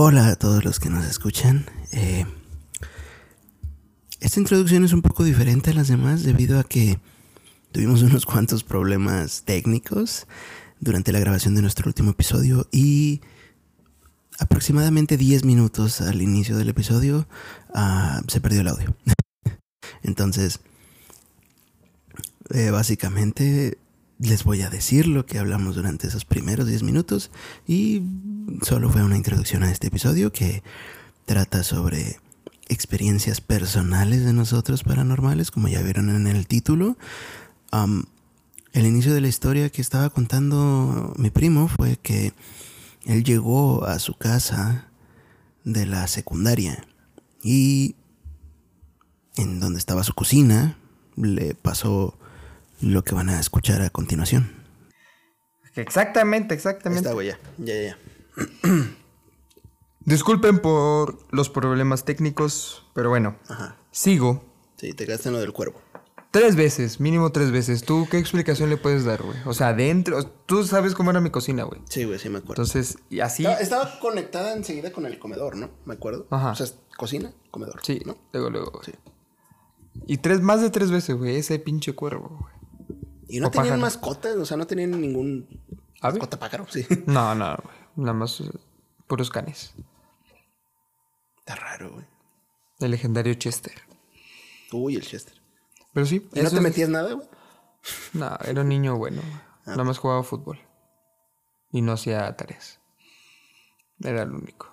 Hola a todos los que nos escuchan. Eh, esta introducción es un poco diferente a las demás debido a que tuvimos unos cuantos problemas técnicos durante la grabación de nuestro último episodio y aproximadamente 10 minutos al inicio del episodio ah, se perdió el audio. Entonces, eh, básicamente les voy a decir lo que hablamos durante esos primeros 10 minutos y solo fue una introducción a este episodio que trata sobre experiencias personales de nosotros paranormales, como ya vieron en el título. el inicio de la historia que estaba contando mi primo fue que él llegó a su casa de la secundaria y en donde estaba su cocina le pasó lo que van a escuchar a continuación. Exactamente, exactamente. Está, güey, ya, ya, ya. Disculpen por los problemas técnicos, pero bueno, Ajá. sigo. Sí, te quedaste en lo del cuervo. Tres veces, mínimo tres veces. ¿Tú qué explicación le puedes dar, güey? O sea, dentro... Tú sabes cómo era mi cocina, güey. Sí, güey, sí me acuerdo. Entonces, y así... Estaba, estaba conectada enseguida con el comedor, ¿no? Me acuerdo. Ajá. O sea, cocina, comedor. Sí, ¿no? luego, luego. güey. Sí. Y tres, más de tres veces, güey, ese pinche cuervo, güey. Y no tenían pájaro. mascotas, o sea, no tenían ningún ¿Ave? mascota pájaro, sí. No, no, güey. Nada más eh, puros canes. Está raro, güey. El legendario Chester. Uy, el Chester. Pero sí, ¿Y no eso te es- metías nada, güey? No, era un niño bueno. güey. Ah. Nada más jugaba fútbol. Y no hacía tareas. Era el único.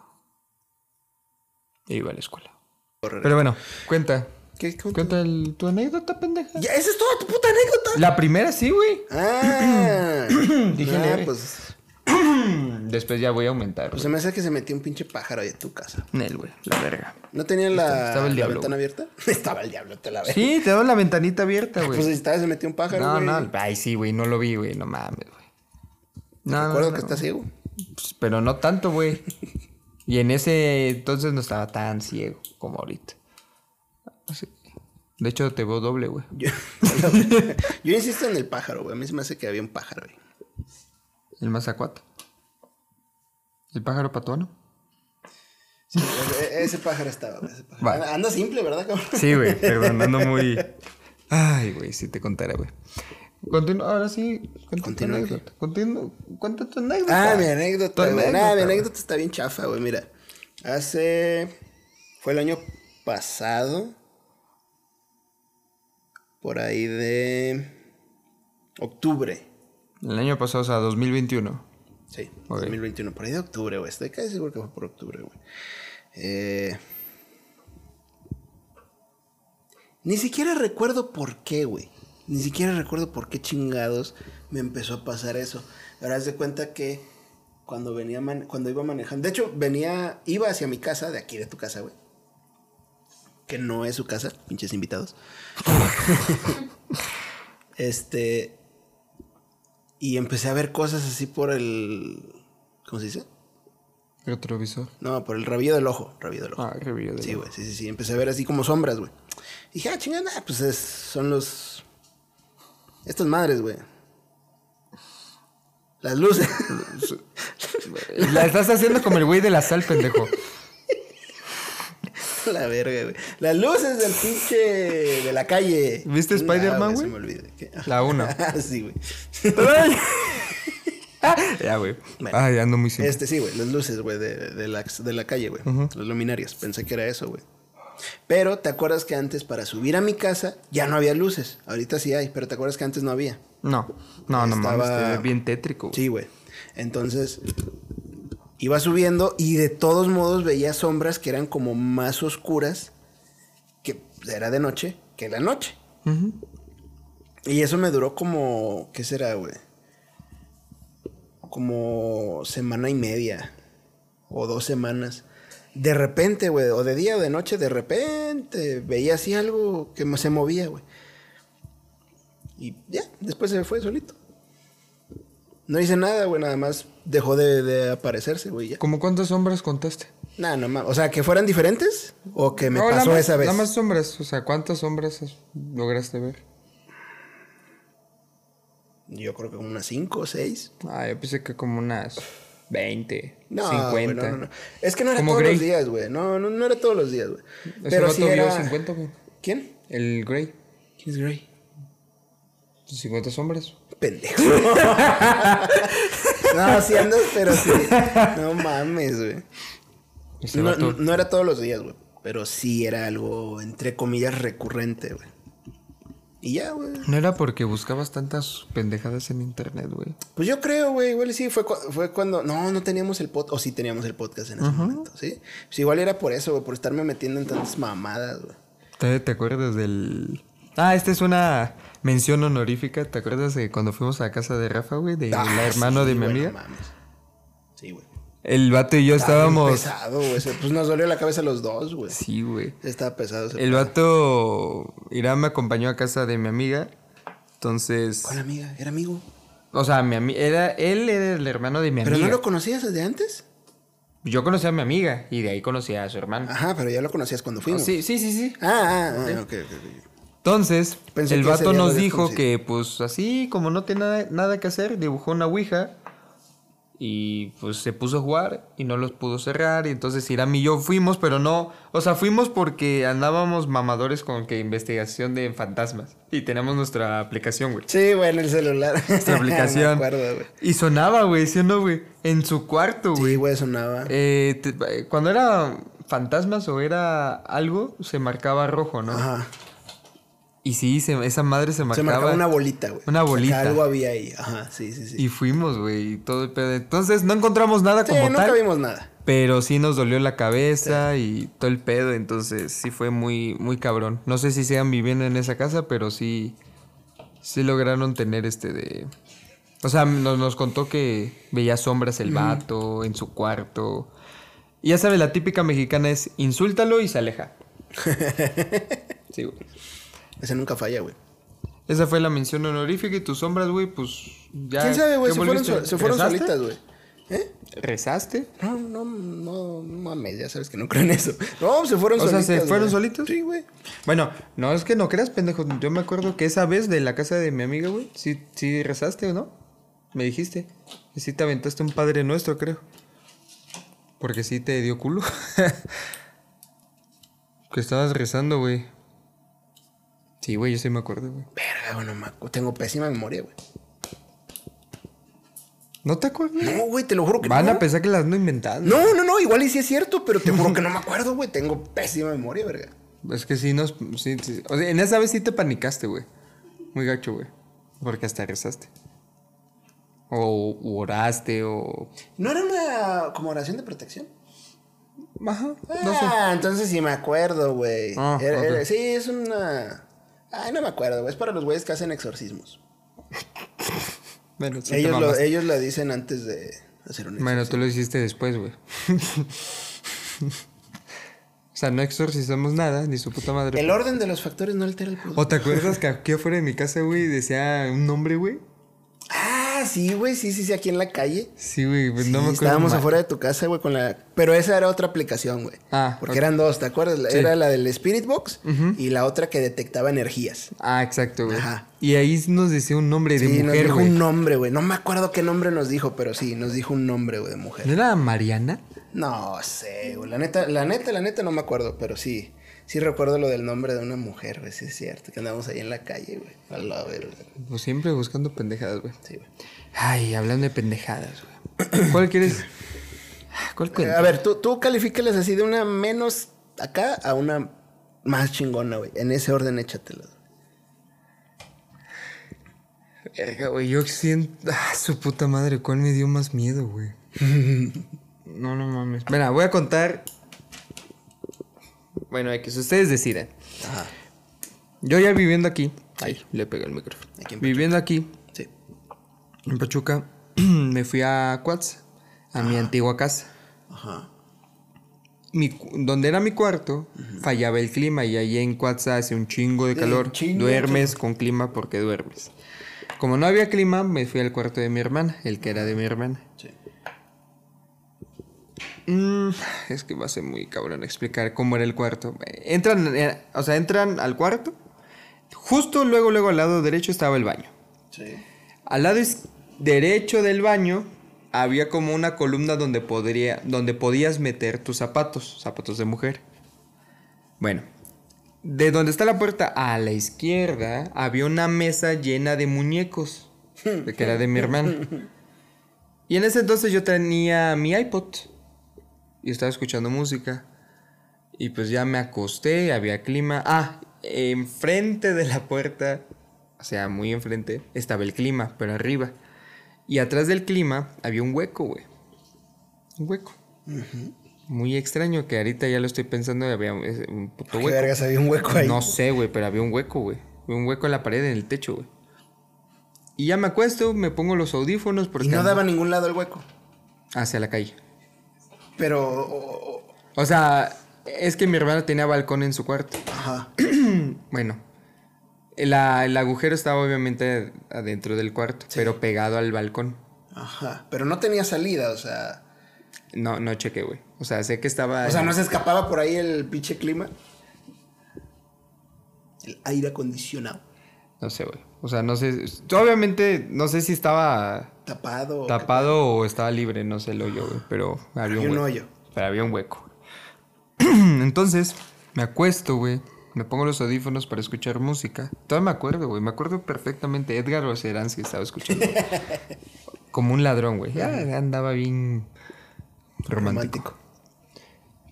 E iba a la escuela. Pero bueno, cuenta. ¿Qué? ¿Cómo te- Cuenta el- tu anécdota, pendeja. Ya, esa es toda tu puta anécdota. La primera sí, güey. Ah. Dije Ah, leve. pues, Después ya voy a aumentar. pues güey. se me hace que se metió un pinche pájaro ahí en tu casa. Nel, güey. La verga. ¿No tenía la, Estaba el la diablo, ventana abierta? Estaba el diablo, te la veo. Sí, te doy la ventanita abierta, güey. Pues estaba, se metió un pájaro, no, güey. no. Ay, sí, güey. No lo vi, güey. No mames, güey. No, no, Recuerdo no. que está ciego. Pues, pero no tanto, güey. Y en ese entonces no estaba tan ciego como ahorita. Así- De hecho, te veo doble, güey. Yo, yo insisto en el pájaro, güey. A mí se me hace que había un pájaro ahí. El mazacuato. El pájaro patuano. Sí, ese, ese pájaro estaba, güey. ese pájaro. Vale. Anda- simple, ¿verdad, cabrón? Sí, güey. Perdón, ando muy... Ay, güey, si te contara, güey. Continúa, ahora sí. Cuenta tu Continúa, anécdota. Continúa. Cuenta tu anécdota. Ah, mi anécdota, güey. Nah, mi güey. anécdota está bien chafa, güey. Mira, hace. Fue el año pasado. Por ahí de. Octubre. El año pasado, o sea, 2021. Sí, Ok. 2021. Por ahí de octubre, güey. Estoy casi seguro que fue por octubre, güey. Eh... Ni siquiera recuerdo por qué, güey. Ni siquiera recuerdo por qué chingados me empezó a pasar eso. Ahora de cuenta que cuando venía man- cuando iba manejando, de hecho venía iba hacia mi casa, de aquí de tu casa, güey. Que no es su casa, pinches invitados. este y empecé a ver cosas así por el ¿cómo se dice? Retrovisor. No, por el rabillo del ojo, rabillo del ojo. Ah, qué bello de Sí, ojo. güey, sí, sí, sí. Empecé a ver así como sombras, güey. Y dije, ah, chingada, pues es- son los. Estas madres, güey. Las luces. La estás haciendo como el güey de la sal, pendejo. la verga, güey. Las luces del pinche. de la calle. ¿Viste Ah, Spider-Man, Se güey? me olvida. ¿Qué? La uno. Ah, sí, güey. ya, güey. Bueno. Ay, ando muy simple. Este sí, güey, las luces, güey, de, de la, de la calle, güey. Las luminarias. Pensé que era eso, güey. Pero te acuerdas que antes para subir a mi casa ya no había luces. Ahorita sí hay, pero te acuerdas que antes no había. No, no, no mames, Estaba- te ves bien tétrico. Sí, güey. Entonces, iba subiendo y de todos modos veía sombras que eran como más oscuras, que era de noche, que la noche. Y eso me duró como, ¿qué será, güey? Como semana y media o dos semanas. De repente, güey, o de día o de noche, de repente veía así algo que se movía, güey. Y ya, después se fue solito. No hice nada, güey, nada más dejó de, de aparecerse, güey, ya. ¿Cómo cuántas sombras contaste? Nada, no más. O sea, que fueran diferentes o que me No, nada pasó más- esa vez. Nada más sombras. O sea, ¿cuántas sombras has- lograste ver? Yo creo que como unas cinco o seis. Ah, yo pensé que como unas 20, No, 50. güey, no, no, no. Es que no era Como todos Grey. los días, güey. No, no, no era todos los días, güey. Ese Pero vato sí vio era... 50, güey. ¿Quién? El Grey. ¿Quién es Grey? 50 sombras. Pendejo. no, sí andas, pero sí. No mames, güey. Ese No, no era todos los días, güey. Pero sí era algo, entre comillas, recurrente, güey. Y ya, güey. No era porque buscabas tantas pendejadas en internet, güey. Pues yo creo, güey. Igual sí, fue, cu- fue cuando. No, no teníamos el podcast. O sí teníamos el podcast en ese momento, ¿sí? Pues igual era por eso, güey. Por estarme metiendo en tantas mamadas, güey. ¿Te, te acuerdas del...? Ah, esta es una mención honorífica. ¿Te acuerdas de cuando fuimos a la casa de Rafa, güey? De Ah, la hermano sí, de mi amiga. mames. Sí, güey. El vato y yo bien estábamos... pesado, güey. Pues nos dolió la cabeza los dos, güey. Sí, güey. Estaba pesado ese El vato... Irán me acompañó a casa de mi amiga. Entonces... ¿Cuál amiga? ¿Era amigo? O sea, mi ami- era, él era el hermano de mi ¿Pero amiga. no lo conocías desde antes? Yo conocí a mi amiga y de ahí conocí a su hermano. Ajá, pero ya lo conocías cuando fuimos. sí, sí, sí, sí. Ah, ah, ah, ok, ok, ok. Entonces, Pensé el vato nos dijo que, pues así, como no tenía nada, nada que hacer, dibujó una ouija y pues se puso a jugar y no los pudo cerrar. Y entonces Iram y yo fuimos, pero no, o sea, fuimos porque andábamos mamadores con que investigación de fantasmas y tenemos nuestra aplicación, güey. Sí, güey, en el celular. Nuestra aplicación. Me acuerdo, güey. y sonaba, güey, ¿sí o no, güey? En su cuarto, güey. Sí, güey, sonaba. Eh, te- eh, cuando era fantasmas o era algo, se marcaba rojo, ¿no? Ajá. Y sí, se- esa madre se Se marcaba. marcaba una bolita, güey. Una O sea, bolita. algo había ahí. Ajá, sí, sí, sí. Y fuimos, güey, todo el pedo. Entonces no encontramos nada sí, como nunca tal. vimos nada. Pero sí nos dolió la cabeza y todo el pedo. Entonces sí fue muy, muy cabrón. No sé si sigan viviendo en esa casa, pero sí. Sí lograron tener este de. O sea, nos, nos contó que veía sombras el vato en su cuarto. Y ya sabes, la típica mexicana es insúltalo y se aleja. sí, güey. Ese nunca falla, güey. Esa fue la mención honorífica y tus sombras, güey, pues ya. ¿Quién sabe, güey? ¿qué Se fueron, volviste? se fueron ¿Rezaste? solitas, güey. ¿Eh? ¿Rezaste? No, no, no, no mames, ya sabes que no creo en eso. No, se fueron O sea, solitas. ¿se fueron güey. solitos? Sí, güey. Bueno, no es que no creas, pendejo. Yo me acuerdo que esa vez de la casa de mi amiga, güey, sí, sí rezaste o no. Me dijiste. Que sí te aventaste un padre nuestro, creo. Porque sí te dio culo. que estabas rezando, güey. Sí, güey, yo sí me acuerdo, güey. Verga, bueno, me acu- tengo pésima memoria, güey. ¿No te acuerdas? No, güey, te lo juro que Van no. a pensar que las ando inventando. No, no, no, igual y sí es cierto, pero te juro que no me acuerdo, güey. Tengo pésima memoria, verga. Es que sí nos... Sí, sí. O sea, en esa vez sí te panicaste, güey. Muy gacho, güey. Porque hasta rezaste. O u oraste o... ¿No era una como oración de protección? Ajá, no sé. Ah, entonces sí me acuerdo, güey. Ah, sí, es una. Ay, no me acuerdo, güey. Es para los güeyes que hacen exorcismos. Bueno, ellos, lo, ellos la dicen antes de hacer un exorcismo. Bueno, tú lo hiciste después, güey. o sea, no exorcizamos nada, ni su puta madre. El orden de los factores no altera el producto. ¿O te acuerdas que aquí afuera de mi casa, güey, decía un nombre, güey? Sí, güey, sí, sí, sí, aquí en la calle. Sí, güey, pues Sí, no me acuerdo. estábamos mal. afuera de tu casa, güey, con la... Pero esa era otra aplicación, güey. Ah, Porque eran dos, ¿te acuerdas? Sí. Era la del Spirit Box y la otra que detectaba energías. Ah, exacto, güey. Ajá. Y ahí nos decía un nombre de sí, nos mujer, dijo güey. un nombre, güey. No me acuerdo qué nombre nos dijo, pero sí, nos dijo un nombre, güey, de mujer. ¿No era Mariana? No sé, güey. La neta, la neta, la neta no me acuerdo, pero sí. Sí recuerdo lo del nombre de una mujer, güey. Sí es cierto. Que andamos ahí en la calle, güey. A la verga. Pues siempre buscando pendejadas, güey. Sí, güey. Ay, hablando de pendejadas, güey. ¿Cuál quieres? ¿Cuál Eh, cuenta? A ver, tú, tú califícalas así de una menos acá a una más chingona, güey. En ese orden échatelas. Verga, güey, yo siento... Ah, su puta madre, ¿cuál me dio más miedo, güey? no, no mames. Mira, voy a contar... Bueno, si ustedes deciden. Ajá. Yo ya viviendo aquí... Ay, le pegué el micrófono. Aquí viviendo aquí. En Pachuca, me fui a Cuatza, a mi antigua casa. Ajá. Mi donde era mi cuarto, fallaba el clima y ahí en Cuatza hace un chingo de calor. chingo, duermes con clima porque duermes. Como no había clima, me fui al cuarto de mi hermana, el que era de mi hermana. Sí. Mm, es que va a ser muy cabrón explicar cómo era el cuarto. Entran, eh, o sea, entran al cuarto. Justo luego, luego al lado derecho estaba el baño. Sí. Al lado is- derecho del baño había como una columna donde, podría, donde podías meter tus zapatos, zapatos de mujer. Bueno, de donde está la puerta a la izquierda había una mesa llena de muñecos, que era de mi hermano. Y en ese entonces yo tenía mi iPod y estaba escuchando música. Y pues ya me acosté, había clima. Ah, enfrente de la puerta, o sea, muy enfrente, estaba el clima, pero arriba. Y atrás del clima había un hueco, güey. Un hueco. Muy extraño que ahorita ya lo estoy pensando había un puto hueco. vergas había un hueco ahí? No sé, güey, pero había un hueco, güey. Un hueco en la pared, en el techo, güey. Y ya me acuesto, me pongo los audífonos porque... Y no daba a ningún lado el hueco. Hacia la calle. Pero... o- o- O sea, es que mi hermano tenía balcón en su cuarto. Ajá. Bueno, la- el agujero estaba obviamente adentro del cuarto, pero pegado al balcón. Ajá. Pero no tenía salida, o sea... No, no chequé, güey. O sea, sé que estaba... O sea, no se escapaba por ahí el pinche clima. El aire acondicionado. No sé, güey. O sea, no sé. Obviamente, no sé si estaba Tapado. tapado o estaba libre, no sé el hoyo, güey. Pero había un, Había un hueco. hoyo. Pero había un hueco. Entonces, me acuesto, güey. Me pongo los audífonos para escuchar música. Todavía me acuerdo, güey. Me acuerdo perfectamente. Edgar Oceransky estaba escuchando. Como un ladrón, güey. Ya andaba bien. Romántico.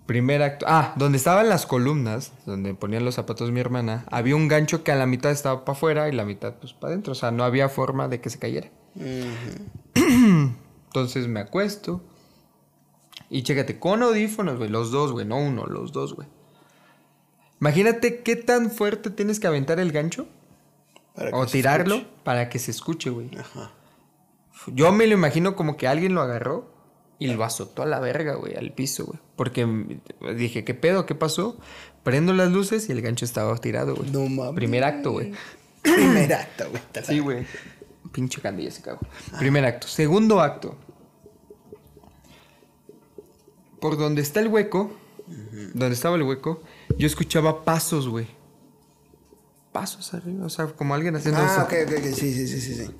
Primer acto. Ah, donde estaban las columnas, donde ponían los zapatos mi hermana, había un gancho que a la mitad estaba para afuera y la mitad pues para adentro. O sea, no había forma de que se cayera. Entonces me acuesto. Y chécate, con audífonos, güey. Los dos, güey. No uno, los dos, güey. Imagínate qué tan fuerte tienes que aventar el gancho. Para que o tirarlo escuche. para que se escuche, güey. Ajá. Yo me lo imagino como que alguien lo agarró y lo azotó a la verga, güey, al piso, güey. Porque dije, ¿qué pedo? ¿Qué pasó? Prendo las luces y el gancho estaba tirado, güey. No mames. Primer acto, güey. Primer acto, güey. Sí, güey. Pinche candilla se cagó. Primer acto. Segundo acto. Por donde está el hueco, donde estaba el hueco, yo escuchaba pasos, güey. Pasos arriba, o sea, como alguien haciendo Ah, eso. ok, ok, ok. Sí, sí, sí, sí. sí.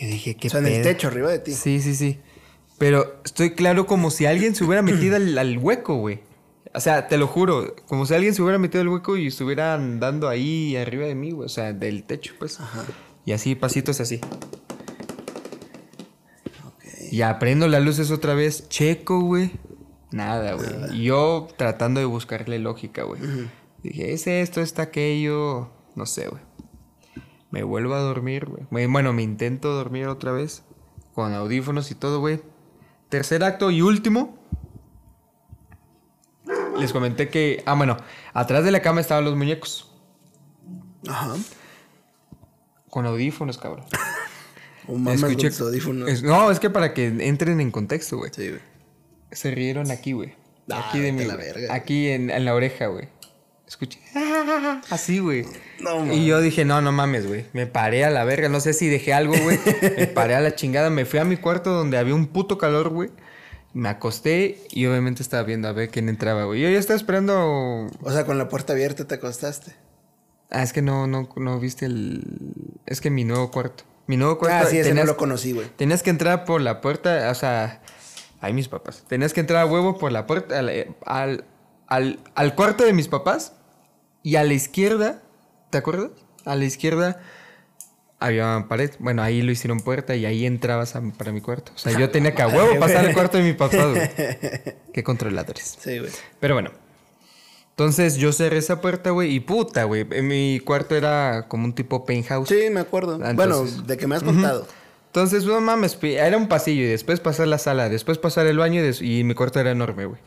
Yo dije, ¿qué O sea, en el techo, arriba de ti. Sí, sí, sí. Pero estoy claro como si alguien se hubiera metido al, al hueco, güey. O sea, te lo juro, como si alguien se hubiera metido al hueco y estuviera andando ahí arriba de mí, güey. O sea, del techo, pues. Y así, pasitos así. Ok. Ya prendo las luces otra vez, checo, güey. Nada, güey. Yo tratando de buscarle lógica, güey. Dije, es esto, es aquello. No sé, güey. Me vuelvo a dormir, güey. Bueno, me intento dormir otra vez. Con audífonos y todo, güey. Tercer acto y último. Les comenté que. Ah, bueno. Atrás de la cama estaban los muñecos. Ajá. Con audífonos, cabrón. O mames con audífonos. es- no, es que para que entren en contexto, güey. Sí, güey. Se rieron aquí, güey. Ah, Aquí de a la verga. Aquí en, en la oreja, güey. Escuché. Así, güey. No, y yo dije, no, no mames, güey. Me paré a la verga. No sé si dejé algo, güey. Me paré a la chingada. Me fui a mi cuarto donde había un puto calor, güey. Me acosté y obviamente estaba viendo a ver quién entraba, güey. Yo ya estaba esperando. O sea, con la puerta abierta te acostaste. Ah, es que no, no, no viste el. Es que mi nuevo cuarto. Mi nuevo cuarto. Ah, sí, ese no lo conocí, güey. Tenías que entrar por la puerta, o sea, ay mis papás. Tenías que entrar a huevo por la puerta al, al, al- al cuarto de mis papás y a la izquierda, ¿te acuerdas? A la izquierda había pared. Bueno, ahí lo hicieron puerta y ahí entrabas a- para mi cuarto. O sea, yo tenía que a huevo pasar al cuarto de mi papá, güey. Qué controladores. Sí, güey. Pero bueno. Entonces yo cerré esa puerta, güey, y puta, güey. En mi cuarto era como un tipo penthouse. Sí, me acuerdo. Bueno, de que me has contado. Entonces, no mames, era un pasillo y después pasar la sala, después pasar el baño y, mi cuarto era enorme, güey.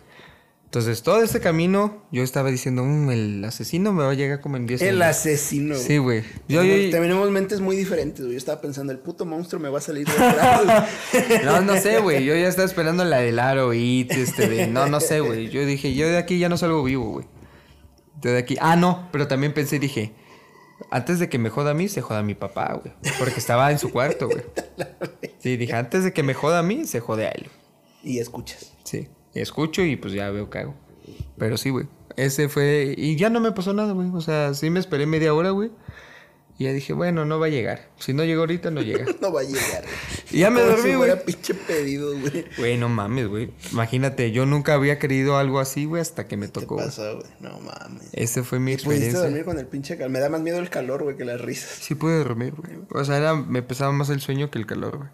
Entonces, todo este camino, yo estaba diciendo, "Mm, el asesino me va a llegar como en 10 El minutos". asesino. Sí, güey. Yo, yo- Tenemos mentes muy diferentes, güey. Yo estaba pensando, el puto monstruo me va a salir de no, no sé, güey. Yo ya estaba esperando la del aro y este de... No, no sé, güey. Yo dije, yo de aquí ya no salgo vivo, güey. Yo de aquí... Ah, no. Pero también pensé, dije... Antes de que me joda a mí, se joda a mi papá, güey. Porque estaba en su cuarto, güey. Sí, dije, antes de que me joda a mí, se jode a él. y escuchas. Sí, escucho y pues ya veo qué hago. Pero sí, güey. Ese fue. Y ya no me pasó nada, güey. O sea, sí me esperé media hora, güey. Y ya dije, bueno, no va a llegar. Si no llega ahorita, no llega. No va a llegar. Y ya me Como dormí, si güey. fuera pinche pedido, güey. Güey, no mames, güey. Imagínate, yo nunca había querido algo así, güey, hasta que me ¿Qué tocó. güey. pasó, güey? No mames. Ese fue mi ¿Pudiste experiencia. dormir con el pinche calor? Me da más miedo el calor, güey, que las risas. Sí pude dormir, güey. O sea, era, me pesaba más el sueño que el calor, güey.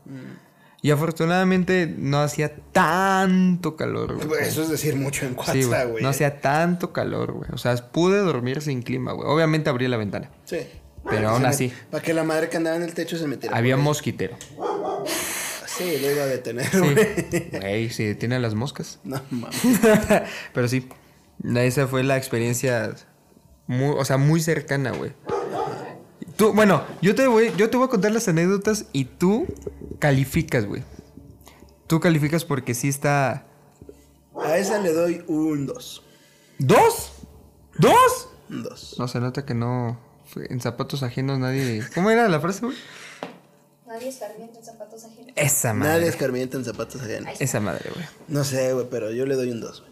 Y afortunadamente no hacía tanto calor, güey. Eso es decir mucho en Sí, WhatsApp, güey. güey. No hacía tanto calor, güey. O sea, pude dormir sin clima, güey. Obviamente abrí la ventana. Sí. Pero aún así. Para que la madre que andaba en el techo se metiera. Había mosquitero. Sí, lo iba a detener, Sí. güey. Güey, se detiene a las moscas. No mames. Pero sí. Esa fue la experiencia muy, o sea, muy cercana, güey. Tú, bueno, yo te voy, yo te voy a contar las anécdotas y tú calificas, güey. Tú calificas porque sí está. A esa le doy un 2. ¿Dos? ¿Dos? Un 2. No se nota que no. En zapatos ajenos nadie. ¿Cómo era la frase, güey? Nadie escarmienta en zapatos ajenos. Esa Nadie madre. escarmienta en zapatos ajenos. Esa madre, güey. No sé, güey, pero yo le doy un 2, güey.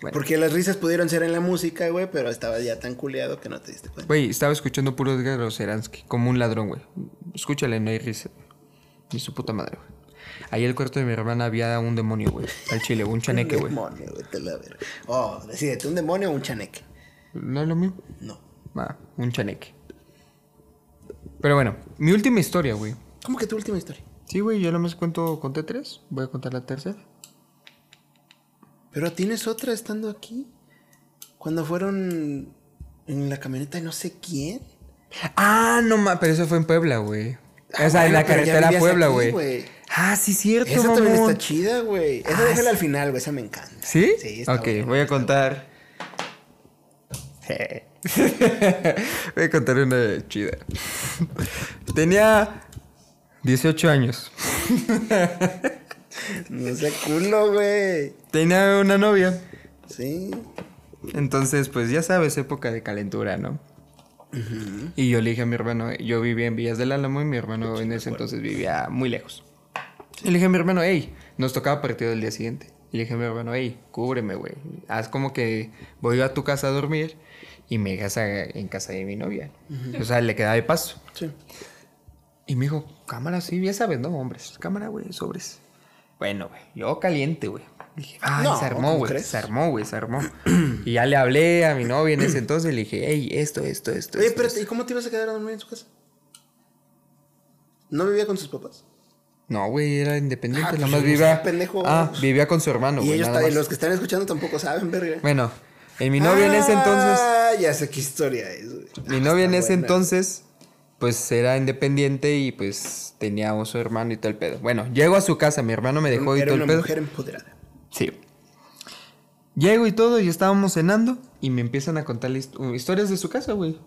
Bueno. Porque las risas pudieron ser en la música, güey, pero estaba ya tan culeado que no te diste cuenta. Güey, estaba escuchando puro Edgar Oceransky, como un ladrón, güey. Escúchale, no hay risa. Ni su puta madre, güey. Ahí en el cuarto de mi hermana había un demonio, güey. Al chile, un chaneque, Un güey. demonio, güey, te la verga. Oh, decídete, ¿un demonio o un chaneque? ¿No es lo mismo? No. Ah, un chaneque. Pero bueno, mi última historia, güey. ¿Cómo que tu última historia? Sí, güey, yo nomás cuento, conté tres. Voy a contar la tercera. Pero tienes otra estando aquí. Cuando fueron en la camioneta de no sé quién. Ah, no mames, pero eso fue en Puebla, güey. Ah, o sea, en la carretera Puebla, güey. Ah, sí, cierto, Esa también está chida, güey. Esa Ah, déjala sí. al final, güey. Esa me encanta. ¿Sí? Sí, está Ok, buena. voy a contar. voy a contar una chida. Tenía 18 años. No sé culo, güey. Tenía una novia. Sí. Entonces, pues ya sabes, época de calentura, ¿no? Y yo le dije a mi hermano, yo vivía en Villas del Álamo y mi hermano en ese entonces vivía muy lejos. Y le dije a mi hermano, hey, nos tocaba partido del día siguiente. Y le dije a mi hermano, hey, cúbreme, güey. Haz como que voy a tu casa a dormir y me dejas a- en casa de mi novia. O sea, le quedaba de paso. Sí. Y me dijo, cámara, sí, ya sabes, ¿no? Hombres, cámara, güey, sobres. Bueno, güey, yo caliente, güey. Dije, No, se armó, ¿cómo güey. Se armó, güey, se armó. y ya le hablé a mi novia en ese entonces y le dije, hey, esto, esto, esto. Oye, esto, espérate, ¿y esto". cómo te ibas a quedar a dormir en su casa? ¿No vivía con sus papás? No, güey, era independiente, Ah, nada pues, más vivía. pendejo. Ah, vivía con su hermano, y güey. ellos, ta- más. los que están escuchando tampoco saben, verga. Bueno, en mi novia en ese entonces. Ah, ya sé qué historia es, güey. Mi Ah, novia en ese buena. entonces, pues era independiente y pues tenía a su hermano y todo el pedo. Bueno, llego a su casa, mi hermano me dejó y todo el una pedo. mujer empoderada. Sí. Llego y todo, y estábamos cenando y me empiezan a contar hist- historias de su casa, güey.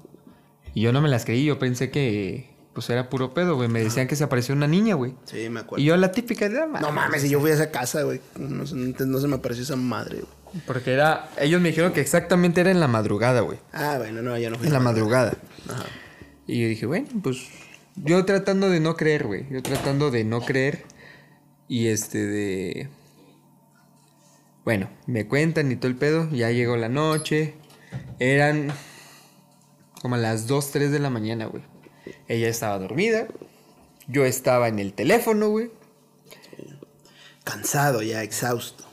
Y yo no me las creí, yo pensé que pues era puro pedo, güey. Me decían que se apareció una niña, güey. Sí, me acuerdo. Y yo la típica de... "Ah, No mames, si yo fui a esa casa, güey. No, no se me apareció esa madre, güey. Porque era... Ellos me dijeron que exactamente era en la madrugada, güey. Ah, bueno, no, yo no fui. En la a madrugada. Ajá. Y yo dije, bueno, pues... Yo tratando de no creer, güey. Yo tratando de no creer. Y este de... Bueno, me cuentan y todo el pedo. Ya llegó la noche. Eran como a las 2, 3 de la mañana, güey. Ella estaba dormida. Yo estaba en el teléfono, güey. Cansado ya, exhausto.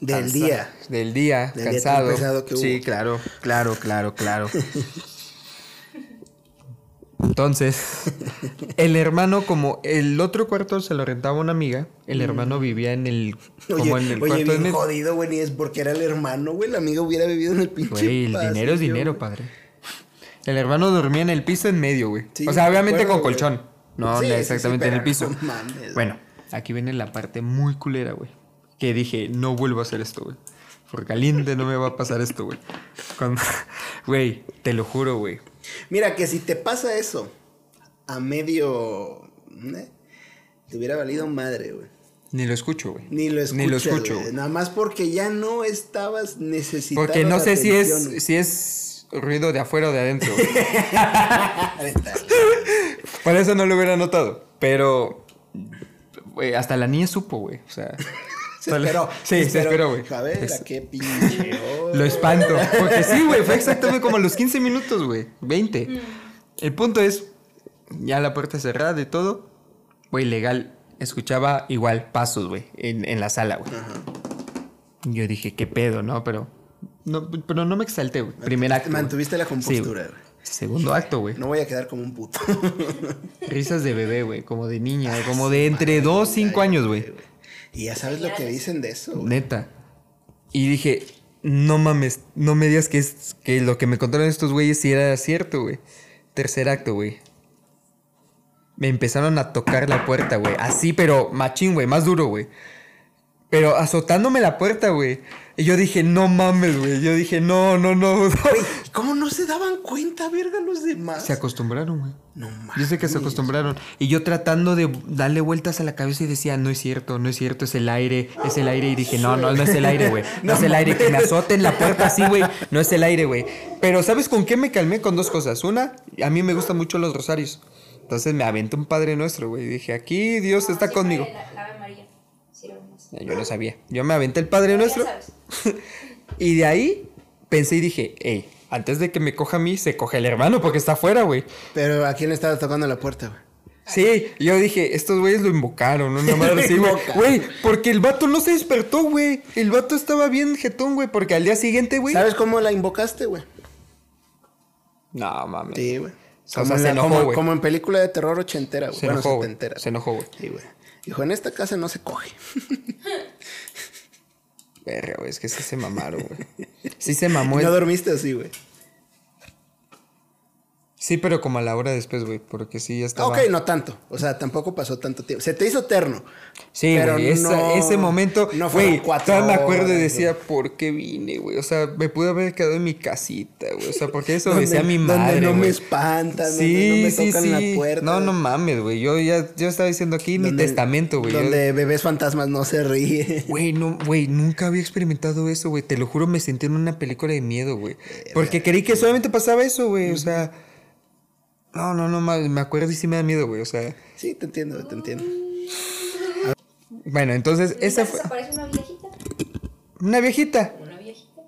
Del Cansa- día. Del día, Del día cansado. pesado que Sí, hubo. claro, claro, claro, claro. Entonces, el hermano, como el otro cuarto se lo rentaba una amiga, el hermano vivía en el. Como Oye, en el oye cuarto de bien medio. jodido, güey, ni es porque era el hermano, güey. La amiga hubiera vivido en el pinche Güey, el dinero es dinero, güey. padre. El hermano dormía en el piso en medio, güey. Sí, o sea, me obviamente acuerdo, con güey. colchón. No, Sí, no sí, exactamente sí, en el piso. no mames. Bueno, aquí viene la parte muy culera, güey. Que dije, no vuelvo a hacer esto, güey. Por caliente no me va a pasar esto, güey. Cuando- Güey, te lo juro, güey. Mira, que si te pasa eso a medio. ¿eh? Te hubiera valido madre, güey. Ni lo escucho, güey. Ni lo escuchas, Ni lo escucho. Nada más porque ya no estabas necesitando. Porque no sé si es, si es ruido de afuera o de adentro. Por eso no lo hubiera notado. Pero, güey, hasta la niña supo, güey. O sea. Se esperó. Sí, se esperó, güey. A ver, Es- a qué pinche. Lo espanto. Porque sí, güey, fue exactamente como a los 15 minutos, güey. 20. El punto es, ya la puerta cerrada y todo, güey, legal. Escuchaba igual pasos, güey, en, en la sala, güey. Yo dije, qué pedo, ¿no? Pero no, pero no me exalté, güey. Primer acto. Mantuviste la compostura, güey. Segundo acto, güey. No voy a quedar como un puto. Risas de bebé, güey. Como de niña, como de entre 2 y 5 años, güey. Y ya sabes lo que dicen de eso, güey. Neta. Y dije, no mames, no me digas que, es, que lo que me contaron estos güeyes sí era cierto, güey. Tercer acto, güey. Me empezaron a tocar la puerta, güey. Así, pero machín, güey, más duro, güey. Pero azotándome la puerta, güey. Y yo dije, no mames, güey. Yo dije, no, no, no. no. Güey, ¿cómo no se daban cuenta, verga, los demás? Se acostumbraron, güey. No mames. Yo sé que se acostumbraron. Y yo tratando de darle vueltas a la cabeza y decía, no es cierto, no es cierto, es el aire, es el aire. Y dije, no, no, no es el aire, güey. No, No es el aire, que me azoten la puerta así, güey. No es el aire, güey. Pero ¿sabes con qué me calmé? Con dos cosas. Una, a mí me gustan mucho los rosarios. Entonces me aventé un Padre Nuestro, güey. Y dije, aquí Dios No, está conmigo. La, la Ave María. Sirve más. Yo no sabía. Yo me aventé el Padre Nuestro. Y de ahí pensé y dije, hey, antes de que me coja a mí, se coge el hermano porque está afuera, güey. Pero ¿a quién le estaba tocando la puerta, güey? Sí, yo dije, estos güeyes lo invocaron, una madre así, güey. Porque el vato no se despertó, güey. El vato estaba bien jetón, güey, porque al día siguiente, güey. ¿Sabes cómo la invocaste, güey? No, mames. Sí, güey. O sea, Como, como- güey. como en película de terror ochentera, güey. Se Bueno, enojó, güey. setentera. Se enojó, güey. Sí, güey. Dijo, en esta casa no se coge. Verga, güey, es que sí se mamaron, güey. Sí se mamó. ¿No el- dormiste así, güey? Sí, pero como a la hora después, güey, porque sí ya estaba... Ok, no tanto. O sea, tampoco pasó tanto tiempo. Se te hizo eterno. Sí, pero güey, esa- no- ese momento, no güey, cuatro todavía me acuerdo y horas, decía, ¿por qué vine, güey? O sea, me pude haber quedado en mi casita, güey. O sea, porque eso Donde- decía mi donde madre, no me espantan, donde Sí, no me sí, tocan sí. la puerta. No, no mames, güey. Yo ya yo estaba diciendo aquí mi Donde- testamento, güey. Yo- Donde bebés fantasmas no se ríen. Güey, no, güey, nunca había experimentado eso, güey. Te lo juro, me sentí en una película de miedo, güey. Porque creí que solamente pasaba eso, güey. O sea. No, no, no, me acuerdo y sí me da miedo, güey. O sea. Sí, te entiendo, te entiendo. Bueno, entonces, esa fue. aparece una viejita. Una viejita. Una viejita.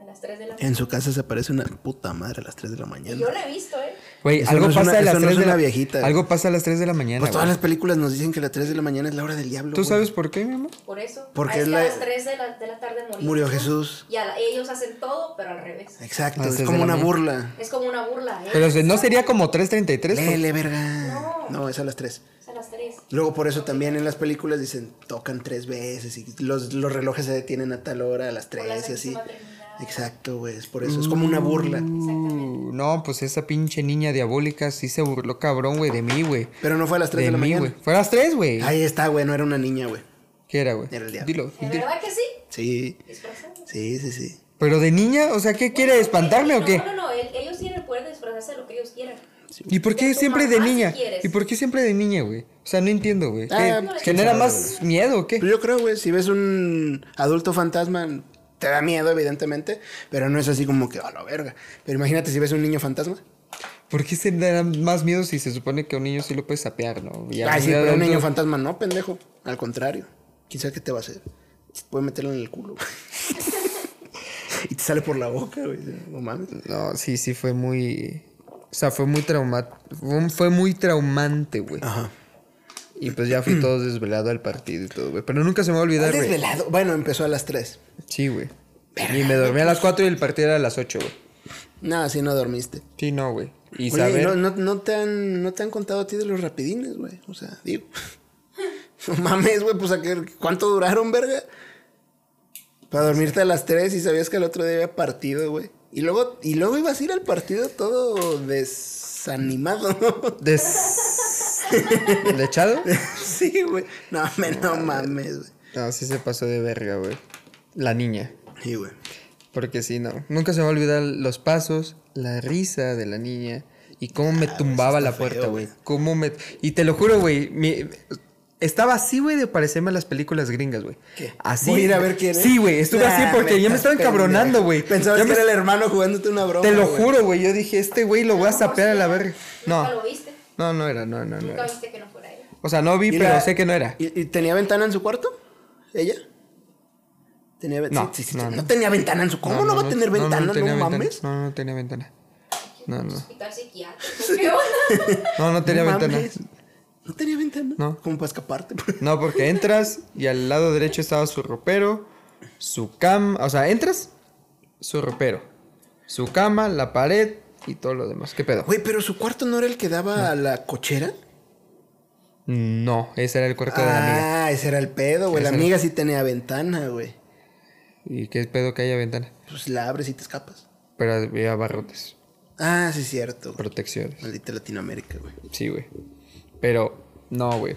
A las 3 de la En mañana. su casa se aparece una puta madre a las 3 de la Y mañana. yo la he visto, ¿eh? Güey, algo no pasa una- a las eso no 3 es de una la viejita. Algo pasa a las 3 de la mañana. Pues todas las películas nos dicen que las 3 de la mañana es la hora del diablo. ¿Tú sabes por qué, mi amor? Por eso. Porque Ah, es la- a las 3 de la, de la tarde murió, Murió Jesús. Y a la- ellos hacen todo, pero al revés. Exacto, es como una mañana. burla. Es como una burla, ¿eh? Pero no sería como 3.33. por- Lele, verga. No. No, es a las 3. Es a las 3. Luego por eso también en las películas dicen tocan tres veces y los, los relojes se detienen a tal hora, a las Por la 3 y así. Exacto, güey, es por eso, es como una burla. Uh, no, pues esa pinche niña diabólica sí se burló cabrón, güey, de mí, güey. Pero no fue a las 3 de, De la mí, mañana. güey. Fue a las 3, güey. Ahí está, güey, no era una niña, güey. ¿Qué era, güey? Era el diablo. Dilo. ¿De verdad que sí? Sí, Disfrazado. sí, sí, sí. Pero de niña, o sea, ¿qué quiere? ¿Espantarme o qué? No, no, no. el- ellos tienen el poder de disfrazarse de lo que ellos quieran. ¿Y por qué siempre de si niña? ¿Y por qué siempre de niña, güey? O sea, no entiendo, güey. Ah, ¿Qué- pues, ¿Genera más miedo o qué? Pero yo creo, güey, si ves un adulto fantasma, te da miedo, evidentemente, pero no es así como que, a la verga. Pero imagínate si ves un niño fantasma. ¿Por qué se da más miedo si se supone que a un niño sí lo puedes sapear, no? Y a Ay, un sí, pero un niño fantasma no, pendejo. Al contrario. ¿Quién sabe qué te va a hacer? Puede meterlo en el culo. y te sale por la boca, güey. No mames. No, sí, sí, fue muy... O sea, fue muy traumante. Fue muy traumante, güey. Ajá. Y pues ya fui todo desvelado al partido y todo, güey. Pero nunca se me va a olvidar, güey. Desvelado. Bueno, empezó a las 3. Sí, güey. Y me dormí a las 4 y el partido era a las 8, güey. No, así no dormiste. Sí, no, güey. Y Oye, saber... no, no, no te han, no te han contado a ti de los rapidines, güey. O sea, digo. No mames, güey, pues a qué- ¿cuánto duraron, verga? Para dormirte a las 3 y sabías que el otro día había partido, güey. Y luego, y luego ibas a ir al partido todo desanimado, ¿no? Des... ¿Lechado? sí, güey. No, me, no mames, güey. No, sí se pasó de verga, güey. La niña. Sí, güey. Porque sí, no. Nunca se me va a olvidar los pasos, la risa de la niña y cómo me tumbaba la puerta, güey. Cómo me... Y te lo juro, güey. mi- Estaba así, güey, de parecerme a las películas gringas, güey. ¿Qué? Así. Voy a ir a ver quién es. Sí, güey. Estuve así Nah, porque ya me estaba encabronando, güey. Pensabas Ya que me- era el hermano jugándote una broma. Te lo juro, güey. Yo dije, este güey lo voy a sapear a la verga. ¿Nunca No. lo viste? No, no era, no, no, no ¿Nunca era. viste que no fuera él? O sea, no vi, ¿Y pero la- sé que no era. ¿Y, y tenía ventana en su cuarto? ¿Ella? Tenía No, sí, sí, sí, no, no, no. tenía ventana en su ¿Cómo no, va a tener ventana? No, tenía mames. ventana. No, no tenía ventana. No, no. Hospital psiquiátrico. ¿Qué onda? No, no tenía No ventana. mames. No tenía ventana. No. Como para escaparte. No, porque entras y al lado derecho estaba su ropero, su cama, o sea, entras, su ropero, su cama, la pared y todo lo demás. ¿Qué pedo? Güey, pero su cuarto no era el que daba a la cochera. No, ese era el cuarto de la amiga. Ah, ese era el pedo, güey. La amiga sí tenía ventana, güey. ¿Y qué pedo que haya ventana? Pues la abres y te escapas. Pero había barrotes, Ah, sí, es cierto. güey. protecciones. Maldita Latinoamérica, güey. Sí, güey. Pero, no, güey.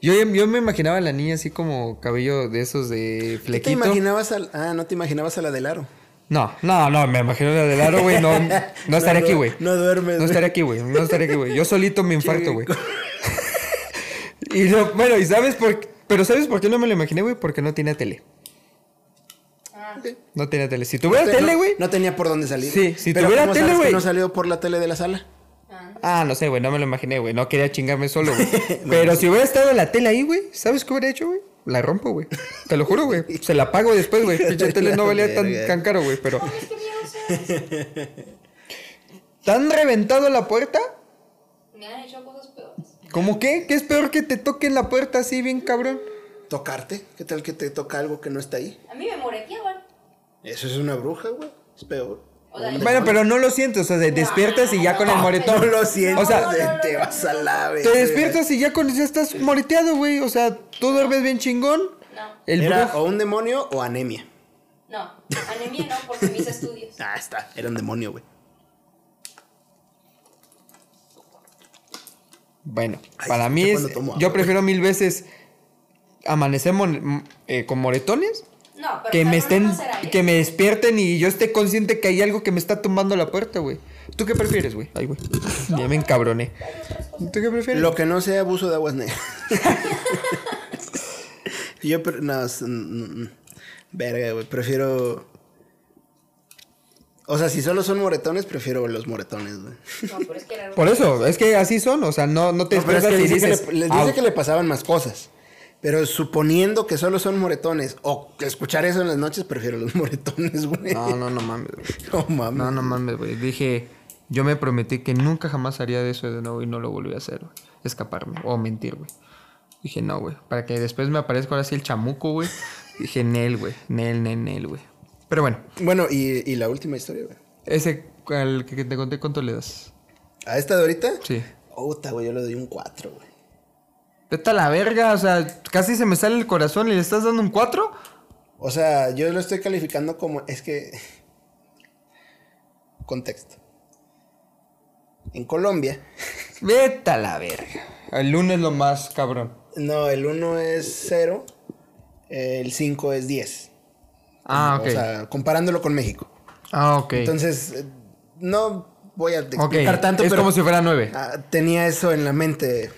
Yo, yo me imaginaba a la niña así como cabello de esos de ¿Tú te flequito. imaginabas al... Ah, no te imaginabas a la del aro. No, no, no, me imagino la del aro, güey. No, no estaré du- aquí, güey. No duermes. No estaré aquí, güey. No estaré aquí, güey. Yo solito me infarto, güey. y lo, bueno, ¿y sabes por qué? Pero ¿sabes por qué no me lo imaginé, güey? Porque no tenía tele. No tenía tele. Si tuviera No te- tele, güey. No, tenía por dónde salir. Sí, si Pero tuviera ¿cómo tele, güey. no salió por la tele de la sala? ah. No sé, güey. No me lo imaginé, güey. No quería chingarme solo, güey. Pero si hubiera estado la tele ahí, güey. ¿Sabes qué hubiera hecho, güey? La rompo, güey. Te lo juro, güey. Se la pago después, güey. Pinche tele no valía tan, caro, güey. Pero. ¿Tan reventado la puerta? Me han hecho cosas peores. ¿Cómo qué? ¿Qué es peor que te toquen la puerta así bien cabrón? ¿Tocarte? ¿Qué tal que te toca algo que no está ahí? A mí. Eso es una bruja, güey. Es peor. Bueno, pero no lo sientes, o sea, te despiertas y ya con el moretón. No lo siento. O sea, te vas a la te verga. despiertas y ya con ya estás moreteado, güey. O sea, tú duermes bien chingón. No, El Era brujo. o un demonio o anemia. no. Anemia no, porque mis estudios. Ah, está. Era un demonio, güey. Bueno, Ay, para mí es. tomo Yo prefiero mil veces amanecer mon- eh, con moretones No, pero que me estén. Que me despierten y yo esté consciente que hay algo que me está tumbando la puerta, güey. ¿Tú qué prefieres, güey? Ay, güey. Ya me encabroné. ¿Tú qué prefieres? Lo que no sea abuso de aguas negras. Yo, pre- no, es- mm, mm, verga, güey. Prefiero. O sea, si solo son moretones, prefiero los moretones, güey. No, pero es que era Por eso, es que así son, o sea, no, no te No, pero es despiertas que y dice que dices. le, les "Ah, dice que le pasaban más cosas. Pero suponiendo que solo son moretones o que escuchar eso en las noches, prefiero los moretones, güey. No, no, no mames, güey. No mames. No, no mames, güey. Dije, yo me prometí que nunca jamás haría de eso de nuevo y no lo volví a hacer, güey. Escaparme o mentir, güey. Dije, no, güey. Para que después me aparezca ahora sí el chamuco, güey. Dije, Nel, güey. Nel, Nel, Nel, güey. Pero bueno, Bueno, y, y la última historia, güey. ese al que te conté, ¿cuánto le das? ¿A esta de ahorita? Sí. Puta, güey, yo le doy un 4, güey. Vete a la verga, o sea, casi se me sale el corazón y le estás dando un 4. O sea, yo lo estoy calificando como. Es que. Contexto. En Colombia. Vete a la verga. El lunes lo más cabrón. No, el 1 es 0. El 5 es 10. Ah, ok. O sea, comparándolo con México. ah, ok. Entonces, eh, no voy a explicar tanto, es pero como si fuera 9. ah, tenía eso en la mente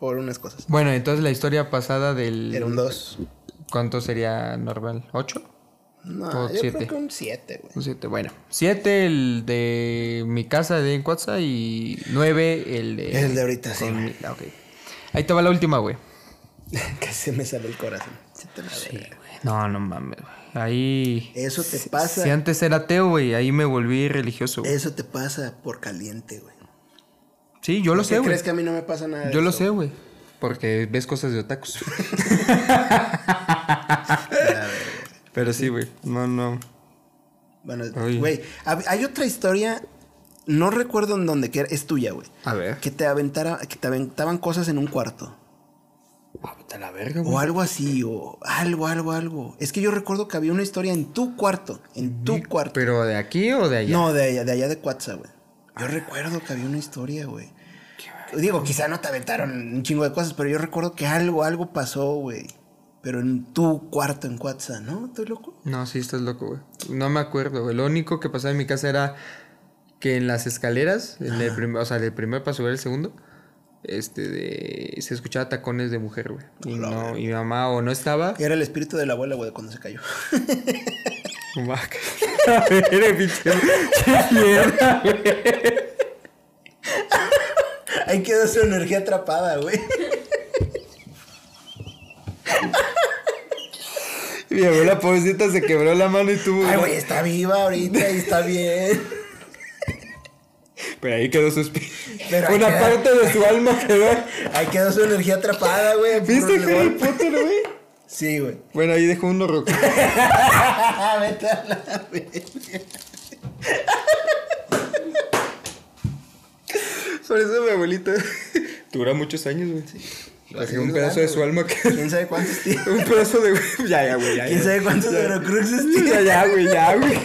por unas cosas. Bueno, entonces la historia pasada del... Era un 2. ¿Cuánto sería normal? ¿8? No, yo siete. creo que un 7, güey. Un 7, bueno. 7 el de mi casa de Encuatza y 9 el de... El de ahorita, sí. mi- ah. Ahí te va la última, güey. Casi se me sale el corazón. Se te la verga. No, no mames, güey. Ahí... Eso te pasa. Si antes era ateo, güey, ahí me volví religioso, güey. Eso te pasa por caliente, güey. Sí, yo lo ¿Por qué sé, güey. crees que a mí no me pasa nada? de Yo lo sé, güey. Porque ves cosas de otakus. Pero sí, güey. No, no. Bueno, güey, hay otra historia, no recuerdo en dónde, que era- es tuya, güey. A ver. Que te aventara, que te aventaban cosas en un cuarto. A la verga, güey. O algo así, o algo, algo, algo. Es que yo recuerdo que había una historia en tu cuarto, en tu cuarto. ¿Pero de aquí o de allá? No, de allá, de allá de Cuatza, güey. Yo recuerdo que había una historia, güey. Digo, quizá no te aventaron un chingo de cosas, pero yo recuerdo que algo, algo pasó, güey. Pero en tu cuarto en Cuatza, ¿no? ¿Estoy loco? No, sí, estás loco, güey. No me acuerdo, güey. Lo único que pasaba en mi casa era que en las escaleras, en el prim- o sea, del primer para subir el segundo, este, de, se escuchaba tacones de mujer, güey. Y, no, y mi mamá o no estaba. Era el espíritu de la abuela, güey, cuando se cayó. A ver, pinche. Qué mierda, güey. Ahí quedó su energía atrapada, güey. Mi abuela pobrecita se quebró la mano y tuvo. Ay, güey, está viva ahorita y está bien. Pero ahí quedó su espíritu. Una queda- parte de su alma quedó. Ahí quedó su energía atrapada, güey. ¿Viste Harry. Potter, güey? Sí, güey. Bueno, ahí dejó uno rock. Vete a la verga. Por eso mi abuelita dura muchos años, güey. Dejé un pedazo de su alma que. ¿Quién sabe cuántos tiene? Un pedazo de. Ya, ya, güey. Ya, ¿Quién ya. sabe cuántos Eurocruxes tiene? Ya, ya, güey, ya, güey.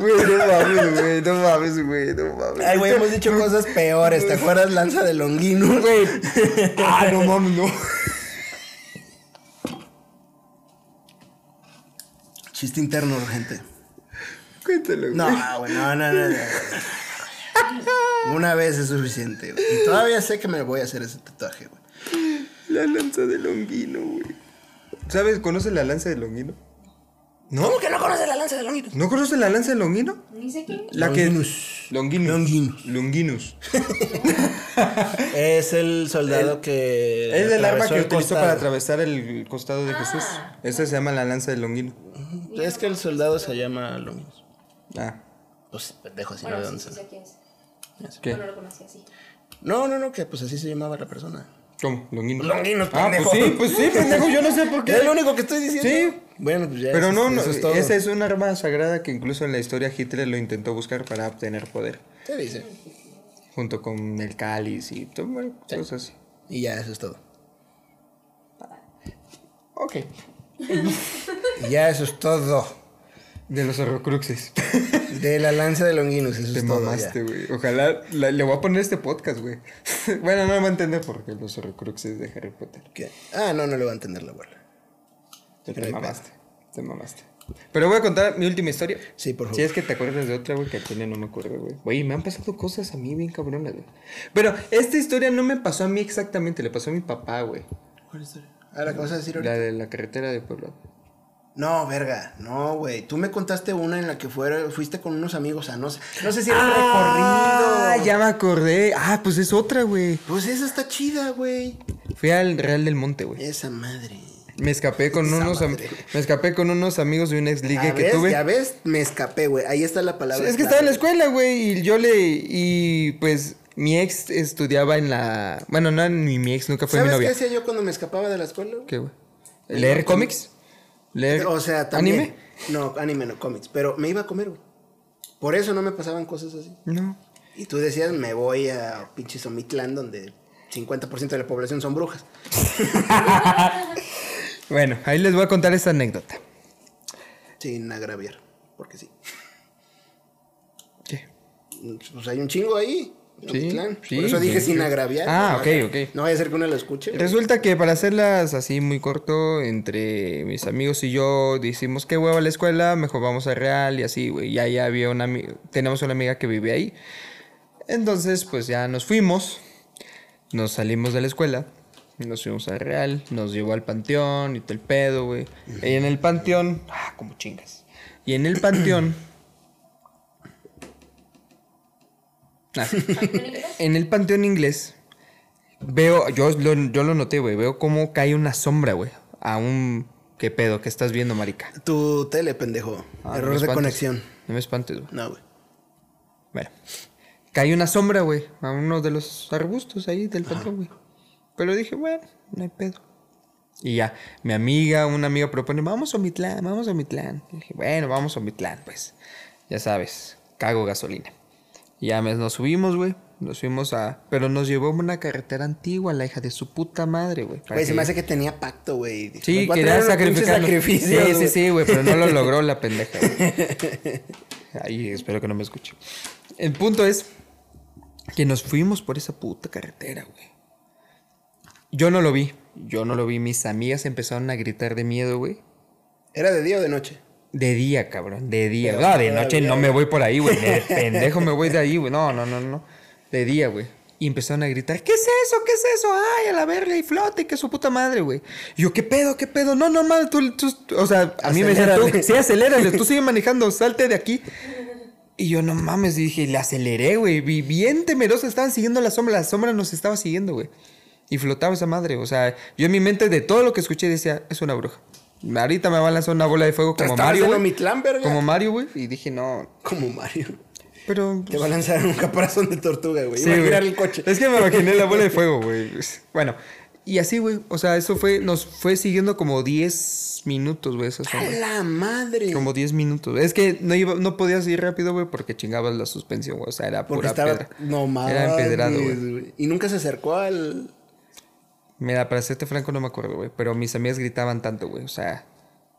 Güey, no mames, güey, no mames, güey, no mames. Ay, güey, hemos dicho cosas peores. ¿Te acuerdas Lanza de Longinus? Güey. Ah, no mames, no. Chiste interno, gente. Cuéntalo, güey. No, güey, no, no, no, no. Una vez es suficiente, güey. Y todavía sé que me voy a hacer ese tatuaje, güey. La lanza de Longuino, güey. ¿Sabes? ¿Conoces la lanza de Longuino? ¿No? ¿Cómo que no conoces la lanza de Longinus? ¿No conoces la lanza de Longuino? Ni sé quién. La Longinus. que. Longinus. Longinus. Longinus. Es el soldado que. Es el arma que el utilizó costado. para atravesar el costado de Jesús. Esa se llama la lanza de Longuino. Es que el soldado se llama Longinus. Ah. Pues pendejo, así no de Bueno, dónde sí, sí sale. sé quién es. ¿Qué? No lo conocí así. No, no, no, que pues así se llamaba la persona. ¿Cómo? Longinus. Longinus, Ah, pues pendejo. sí, pues sí, pendejo. Yo no sé por qué. Es lo único que estoy diciendo. Sí. Bueno, pues ya. Pero no, no, eso es todo. esa es un arma sagrada que incluso en la historia Hitler lo intentó buscar para obtener poder. Se dice. Junto con el cáliz y todo, bueno, cosas así. Y ya, eso es todo. Ok. Y ya, eso es todo. De los horrocruxes. De la lanza de Longinus, eso Te es todo. mamaste, ya. güey. Ojalá la- le voy a poner este podcast, güey. bueno, no me va a entender por qué los horrocruxes de Harry Potter. ¿Qué? Ah, no, no le va a entender la abuela. Te, mamaste. Te mamaste. Pero voy a contar mi última historia. Sí, por favor. Si es que te acuerdas de otra, güey, que al chile no me acuerdo, güey. Güey, me han pasado cosas a mí bien cabronas, güey. Pero esta historia no me pasó a mí exactamente, le pasó a mi papá, güey. ¿Cuál historia? Ah, la que vas a decir ahorita. La de la carretera de Puebla. No, verga, no, güey. Tú me contaste una en la que fuera, fuiste con unos amigos a no sé, no sé si era un Ah, recorrido. ya me acordé. Ah, pues es otra, güey. Pues esa está chida, güey. Fui al Real del Monte, güey. Esa madre. Me escapé con Esa unos am- me escapé con unos amigos de una ex liga Ya que ves, tuve. ya ves, me escapé, güey. Ahí está la palabra. Es que estaba en la escuela, güey, y yo le y pues mi ex estudiaba en la, bueno, no ni mi ex, nunca fue mi ¿Sabes qué novia. hacía yo cuando me escapaba de la escuela? ¿Qué, güey? ¿Leer cómics? ¿Leer O sea, también. anime? No, anime no, cómics. Pero me iba a comer, güey. Por eso no me pasaban cosas así. No. Y tú decías, me voy a pinche Somitlán, donde 50% de la población son brujas. Bueno, ahí les voy a contar esta anécdota. Sin agraviar, porque sí. ¿Qué? Pues hay un chingo ahí. Sí, sí, Por eso dije sí, sin agraviar. Ah, No ok, vaya- ok. No vaya a ser que uno lo escuche. Resulta que para hacerlas así muy corto, entre mis amigos y yo decimos que hueva la escuela, mejor vamos a Real y así, güey. Ya ya había una amiga, tenemos una amiga que vive ahí. Entonces, pues ya nos fuimos, nos salimos de la escuela, nos fuimos a Real, nos llevó al panteón y todo el pedo, güey. Y en el panteón, ah, como chingas. Y en el panteón, ah, en el panteón inglés veo, yo lo, yo lo noté, güey, veo cómo cae una sombra, güey, a un... ¿Qué pedo? ¿Qué estás viendo, marica? Tu tele, pendejo. Ah, no Error de conexión. No me espantes, güey. No, güey. Bueno. Cae una sombra, güey, a uno de los arbustos ahí del panteón, güey. Pero dije, bueno, no hay pedo. Y ya, mi amiga, una amiga propone, vamos a Omitlán, vamos a Omitlán. Y dije, bueno, vamos a Omitlán, pues. Ya sabes, cago gasolina. Y ya me- nos subimos, güey. Nos fuimos a... Pero nos llevó a una carretera antigua, la hija de su puta madre, güey. Güey, se que- me hace que tenía pacto, güey. Sí, "Nos va a quería sacrificar. Sí, sí, güey". sí, güey, pero no lo logró la pendeja. güey. Ay, espero que no me escuche. El punto es que nos fuimos por esa puta carretera, güey. Yo no lo vi. Yo no lo vi. Mis amigas empezaron a gritar de miedo, güey. ¿Era de día o de noche? De día, cabrón. De día. Pero No, de noche no me voy por ahí, güey. De pendejo me voy de ahí, güey. No, no, no, no. De día, güey. Y empezaron a gritar, ¿qué es eso? ¿Qué es eso? Ay, a la verga y flote, que su puta madre, güey. Y yo, ¿qué pedo? ¿Qué pedo? No, normal, tú, tú- o sea, a mí me decían, tú, sí, acelérale, tú sigue manejando, salte de aquí. Y yo, no mames, dije, le aceleré, güey. Bien temeroso, estaban siguiendo la sombra, la sombra nos estaba siguiendo, güey. Y flotaba esa madre, o sea, yo en mi mente de todo lo que escuché decía, es una bruja. Ahorita me va a lanzar una bola de fuego como Mario, güey. Verga. Como Mario, güey. Y dije, no. Como Mario. Pero. Te va a lanzar un caparazón de tortuga, güey. Sí, Iba a güey. girar el coche. Es que me imaginé la bola de fuego, güey. Bueno, y así, güey. O sea, eso fue, nos fue siguiendo como 10 minutos, güey, ¡A la madre! Como 10 minutos. Es que no iba, no podías ir rápido, güey, porque chingabas la suspensión, güey. O sea, era Porque pura estaba. piedra. No mames. Era empedrado, güey. Y nunca se acercó al. Mira, para serte franco no me acuerdo, güey. Pero mis amigas gritaban tanto, güey. O sea,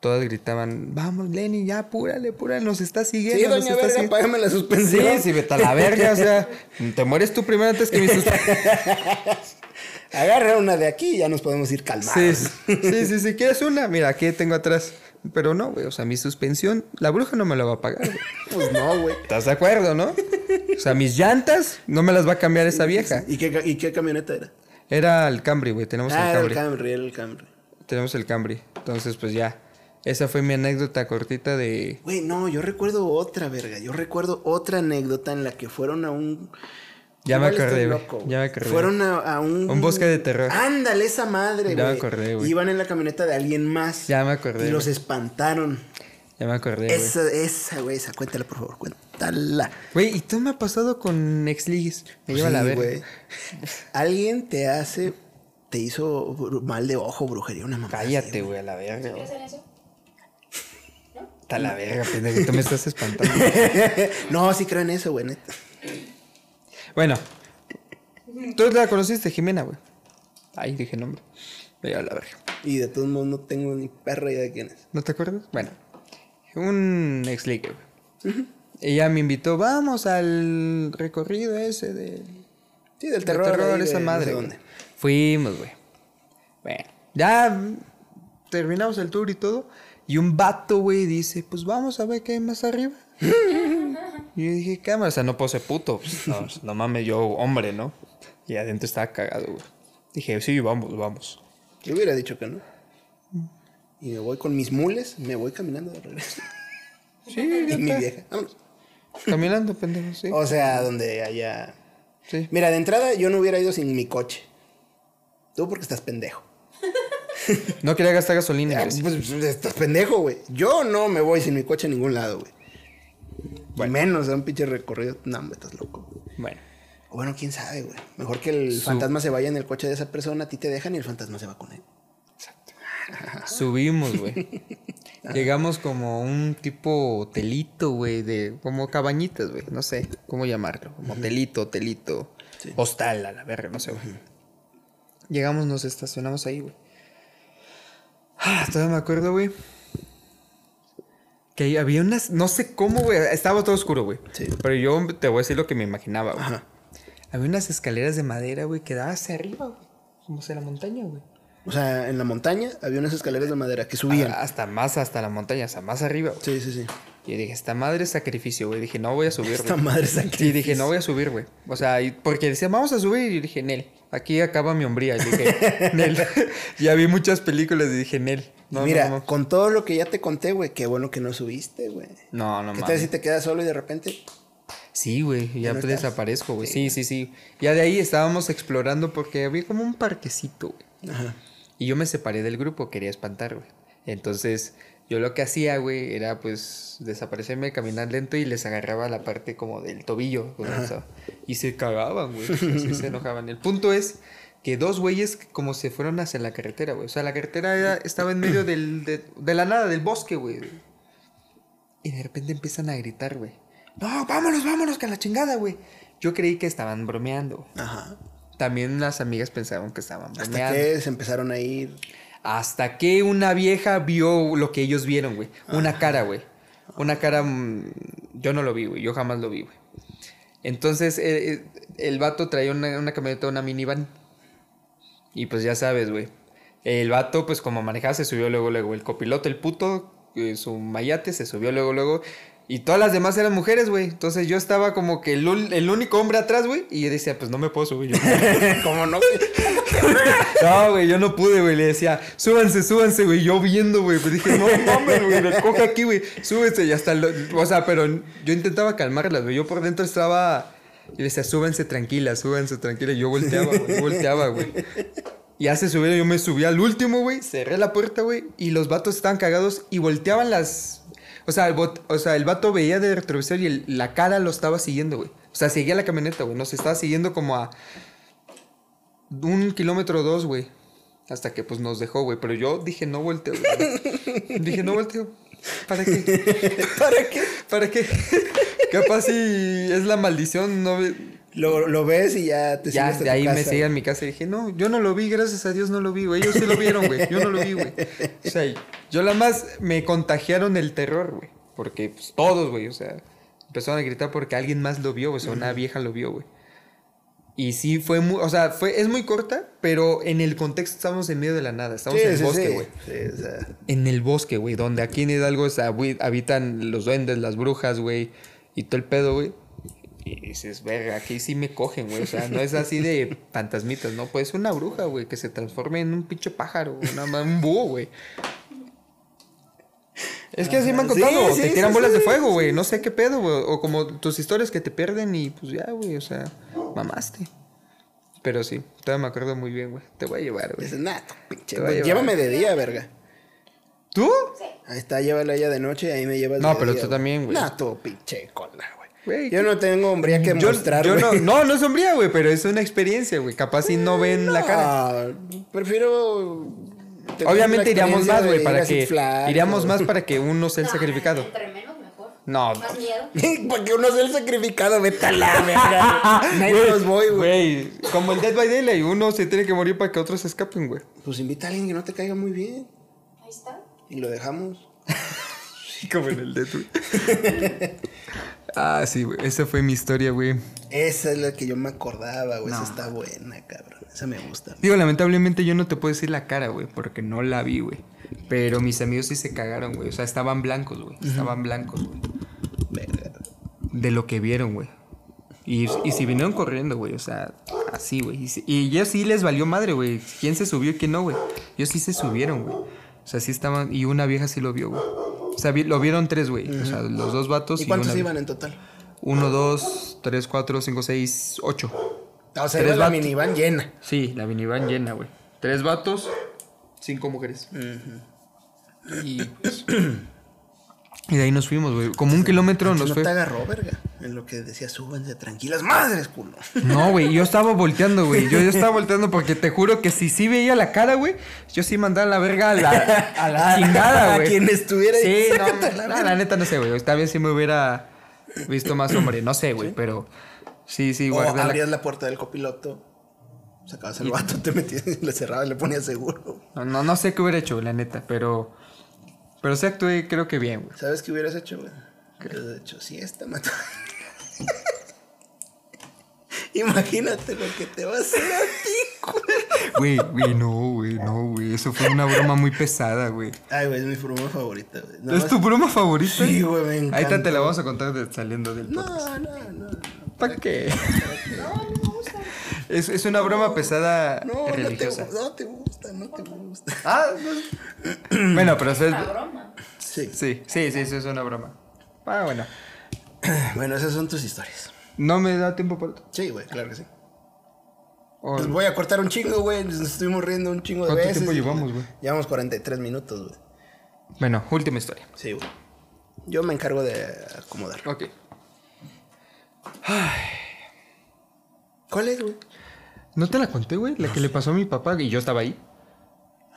todas gritaban, vamos, Lenny, ya, apúrale, apúrale, nos está siguiendo. Sí, nos doña está verga, siguiendo". págame la Sí, suspensión. sí, vete a la verga, o sea, te mueres tú primero antes que mi suspensión. Agarra una de aquí y ya nos podemos ir calmados. Sí, sí, sí, sí, ¿quieres una? Mira, aquí tengo atrás. Pero no, güey, o sea, mi suspensión, la bruja no me la va a pagar, güey. Pues no, güey. ¿Estás de acuerdo, no? O sea, mis llantas no me las va a cambiar esa vieja. ¿Y qué, y qué camioneta era? Era el Camry, güey, tenemos Ah, el era el Camry. Camry, era el Camry. Tenemos el Camry. Entonces, pues ya. Esa fue mi anécdota cortita de... Güey, no, yo recuerdo otra, verga. Yo recuerdo otra anécdota en la que fueron a un. Ya me acordé, güey. Ya me acordé. Fueron a, a un. Un bosque de terror. Ándale, esa madre, güey. Ya me acordé, güey. Iban en la camioneta de alguien más. Ya me acordé, Y los espantaron. Ya me acordé, güey. Esa, esa, güey, esa, cuéntala, por favor, cuéntala. Güey, ¿y tú me ha pasado con ex ligues? Me lleva Sí, la verga. güey. Alguien te hace. Te hizo mal de ojo, brujería, una mamá. Cállate, güey, a la verga, güey. ¿Qué hacen eso? Está la verga, pendejo. Tú me estás espantando. no, sí creo en eso, güey, neta. Bueno. Tú la conociste, Jimena, güey. Ay, dije nombre. Me lleva la verga. Y de todos modos no tengo ni perra idea de quién es. ¿No te acuerdas? Bueno. Un ex ligue, güey. Ella me invitó, vamos al recorrido ese de... Sí, del de terror. terror, ahí esa de no madre. dónde. Fuimos, güey. Bueno, ya terminamos el tour y todo. Y un vato, güey, dice, pues vamos a ver qué hay más arriba. y yo dije, cámara, o sea, no puedo ser puto. Pues, no, no mames, yo hombre, ¿no? Y adentro estaba cagado, güey. Dije, sí, vamos, vamos. Yo hubiera dicho que no. Y me voy con mis mules, me voy caminando de regreso. Sí, Y mi vieja. vámonos. Caminando, pendejo, sí. O sea, donde haya. Sí. Mira, de entrada yo no hubiera ido sin mi coche. Tú porque estás pendejo. No quería gastar gasolina. Pues, pues, estás pendejo, güey. Yo no me voy sin mi coche a ningún lado, güey. Y menos a un pinche recorrido. No, hombre, estás loco. Bueno. O bueno, quién sabe, güey. Mejor que el Su- fantasma se vaya en el coche de esa persona, a ti te dejan y el fantasma se va con él. Subimos, güey. Llegamos como un tipo hotelito, güey, de como cabañitas, güey, no sé cómo llamarlo, como hotelito, hotelito, hostal a la verga, no sé, güey. Llegamos, nos estacionamos ahí, güey. Ah, todavía me acuerdo, güey. Que había unas, no sé cómo, güey, estaba todo oscuro, güey. Sí. Pero yo te voy a decir lo que me imaginaba, güey. Había unas escaleras de madera, güey, que daban hacia arriba, güey. Como hacia la montaña, güey. O sea, en la montaña había unas escaleras de madera que subían. Ah, Hasta más, hasta la montaña, hasta más arriba, güey. Sí, sí, sí. Y dije, esta madre es sacrificio, güey. Dije, no voy a subir, Esta güey. madre es sacrificio. dije, no voy a subir, güey. O sea, y- porque decía, vamos a subir. Y dije, Nel, aquí acaba mi hombría. Y dije, Nel. ya vi muchas películas y dije, Nel. No, Mira, no, no. con todo lo que ya te conté, güey, qué bueno que no subiste, güey. No, no, ¿Qué tal si te quedas solo y de repente Sí, güey, ya desaparezco, güey. Sí, sí, sí. Ya de ahí estábamos explorando porque había como un parquecito, güey. Ajá. Y yo me separé del grupo, quería espantar, güey. Entonces, yo lo que hacía, güey, era pues desaparecerme, caminar lento y les agarraba la parte como del tobillo. Y se cagaban, güey. Así se enojaban. El punto es que dos güeyes como se fueron hacia la carretera, güey. O sea, la carretera era- estaba en medio del, de, de la nada, del bosque, güey. Y de repente empiezan a gritar, güey. No, vámonos, vámonos, que a la chingada, güey. Yo creí que estaban bromeando. Ajá. También las amigas pensaban que estaban Hasta bromeando. que se empezaron a ir. Hasta que una vieja vio lo que ellos vieron, güey. Una cara, güey. Una cara... mm, Yo no lo vi, güey. Yo jamás lo vi, güey. Entonces, eh, eh, el vato traía una, una camioneta, una minivan. Y pues ya sabes, güey. El vato, pues como manejaba, se subió luego, luego. El copiloto, el puto, eh, su mayate, se subió luego, luego. Y todas las demás eran mujeres, güey. Entonces yo estaba como que el, único hombre atrás, güey. Y yo decía, pues no me puedo subir. Yo, ¿Cómo no? no, güey, yo no pude, güey. Le decía, súbanse, súbanse, güey. Yo viendo, güey. Pues dije, no mames, güey, me coge aquí, güey. Súbense y hasta. lo- o sea, pero yo intentaba calmarlas, güey. Yo por dentro estaba. Y le decía, súbanse tranquila, súbanse tranquila. Y yo volteaba, güey. Yo volteaba, güey. Ya se subieron, yo me subí al último, güey. Cerré la puerta, güey. Y los vatos estaban cagados y volteaban las. O sea, el, bot- o sea, el vato veía de retrovisor y el- la cara lo estaba siguiendo, güey. O sea, seguía la camioneta, güey. Nos estaba siguiendo como a un kilómetro o dos, güey. Hasta que pues nos dejó, güey. Pero yo dije, no volteo, güey. dije, no volteo. ¿Para qué? ¿Para qué? ¿Para qué? Capaz si es la maldición, no ve- Lo, lo ves y ya te Ya, sigues a de tu ahí me casa. seguía en mi casa y dije, no, yo no lo vi, gracias a Dios no lo vi, güey. Ellos sí lo vieron, güey. Yo no lo vi, güey. O sea, yo la más me contagiaron el terror, güey. Porque pues, todos, güey, o sea, empezaron a gritar porque alguien más lo vio, güey. O sea, una vieja lo vio, güey. Y sí fue muy, o sea, fue, es muy corta, pero en el contexto estamos en medio de la nada. Estamos Sí, en el sí, bosque, güey. Sí, o sea, En el bosque, güey, donde aquí en Hidalgo o sea, habitan los duendes, las brujas, güey, y todo el pedo, güey. Y dices, verga, aquí sí me cogen, güey. O sea, no es así de fantasmitas, ¿no? Puede ser una bruja, güey, que se transforme en un pinche pájaro, una, un búho, güey. Es que así me han contado, sí, te sí, tiran sí, bolas de fuego, sí, güey. No sé qué pedo, güey. O como tus historias que te pierden y pues ya, güey, o sea, mamaste. Pero sí, todavía me acuerdo muy bien, güey. Te voy a llevar, güey. dices, nah, pinche. Llevar. Llévame de día, verga. ¿Tú? Sí. Ahí está, llévala ella de noche y ahí me llevas No, de pero día, tú también, güey. Nah, tú, pinche cola, güey. Yo no tengo hombría que Yo, mostrar, yo no, no, no es sombría, güey, pero es una experiencia, güey. Capaz si no ven la cara. No, Prefiero. Obviamente iríamos más, güey, para que. Iríamos o- más para que uno sea el No, sacrificado. Entre menos, mejor. No, Más miedo. Porque uno sea el sacrificado, vete a la verga. Menos voy, güey. Güey, como el Dead by Daylight, uno se tiene que morir para que otros escapen, güey. Pues invita a alguien que no te caiga muy bien. Ahí está. Y lo dejamos. Como en el Dead, güey. Ah, sí, güey. Esa fue mi historia, güey. Esa es la que yo me acordaba, güey. Esa No. está buena, cabrón. Esa me gusta. Digo, lamentablemente yo no te puedo decir la cara, güey, porque no la vi, güey. Pero mis amigos sí se cagaron, güey. O sea, estaban blancos, güey. Estaban blancos, güey. Verga. de lo que vieron, güey. Y, y si vinieron corriendo, güey, o sea, así, güey. Y, si- y ya sí les valió madre, güey. ¿Quién se subió y quién no, güey? Ellos sí se subieron, güey. O sea, sí estaban. Y una vieja sí lo vio, güey. O sea, vi- lo vieron tres, güey. O sea, los dos vatos ¿Y y, cuántos una. iban en total? Uno, dos, tres, cuatro, cinco, seis, ocho. O sea, Tres la vatos. minivan llena. Sí, la minivan llena, güey. Tres vatos, cinco mujeres. Y pues. Y de ahí nos fuimos, güey. Como un kilómetro nos no fue. te agarró, verga. En lo que decía, súbanse tranquilas, madres, culo. No, güey, yo estaba volteando, güey. Yo, yo estaba volteando porque te juro que si sí veía la cara, güey, yo sí mandaba la verga a la, a la chingada, A güey. quien estuviera ahí, Sí, no, a la no, la neta no sé, güey. Está bien si me hubiera visto más hombre. No sé, güey, pero sí, sí, la- abrías la puerta del copiloto, sacabas el vato, te metías, le cerrabas, le ponías seguro. No, no, no sé qué hubiera hecho, güey, la neta, pero... Pero sí actué creo que bien, güey. ¿Sabes qué hubieras hecho, güey? Hubieras hecho siesta, mato. Imagínate lo que te va a hacer a ti, güey. Güey, güey, no, güey, no, güey. Eso fue una broma muy pesada, güey. Ay, güey, es mi broma favorita, güey. ¿Es más- tu broma favorita? Sí, güey, me encanta. Ahí te, te la vamos a contar de- saliendo del podcast. No, no, no. no. ¿Para qué? No, no gusta. Es, es una broma pesada No, no te, religiosa. no te gusta, no te gusta. Ah, no. bueno, pero eso es... La broma. Sí. Sí, sí, sí, eso es una broma. Ah, bueno. Bueno, esas son tus historias. No me da tiempo para... Sí, güey, claro que sí. Oh, Pues voy a cortar un chingo, güey. Nos estuvimos riendo un chingo de ¿Cuánto veces. tiempo llevamos, güey? Llevamos 43 minutos, güey. Bueno, última historia. Sí, güey. Yo me encargo de acomodar. Ok. ¿Cuál es, güey? ¿No te la conté, güey? La que le pasó a mi papá y yo estaba ahí.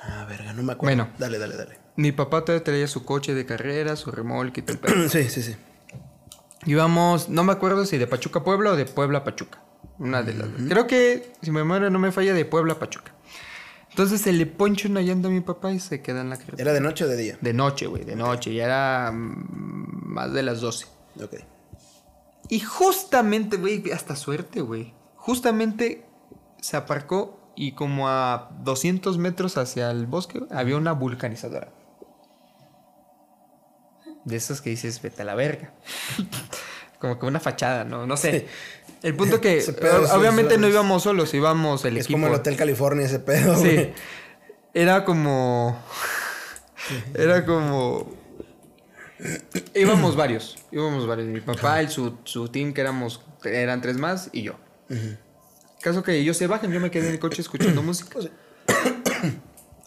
Ah, verga, no me acuerdo. Bueno. Dale, dale, dale. Mi papá todavía traía su coche de carrera, su remolque y todo el pedo. sí, sí, sí. Íbamos, no me acuerdo si de Pachuca a Puebla o de Puebla a Pachuca. Una de las dos. Creo que, si mi memoria no me falla, de Puebla a Pachuca. Entonces se le poncha una llanta a mi papá y se queda en la carretera. ¿Era de noche o de día? De noche, güey, de noche. Ya era mm, más de las 12. Ok. Y justamente, güey, hasta suerte, güey. Justamente se aparcó y como a 200 metros hacia el bosque había una vulcanizadora. De esas que dices, vete a la verga. como que una fachada, ¿no? No sé. El punto que, pedo es- obviamente es- no íbamos solos, íbamos el es equipo. como el Hotel California ese pedo, Sí. güey. Era como. Era como. Íbamos varios. Íbamos varios. Mi papá, el, su, su team, que éramos. Eran tres más, y yo. Caso que ellos se bajan, yo me quedé en el coche escuchando música. Pues.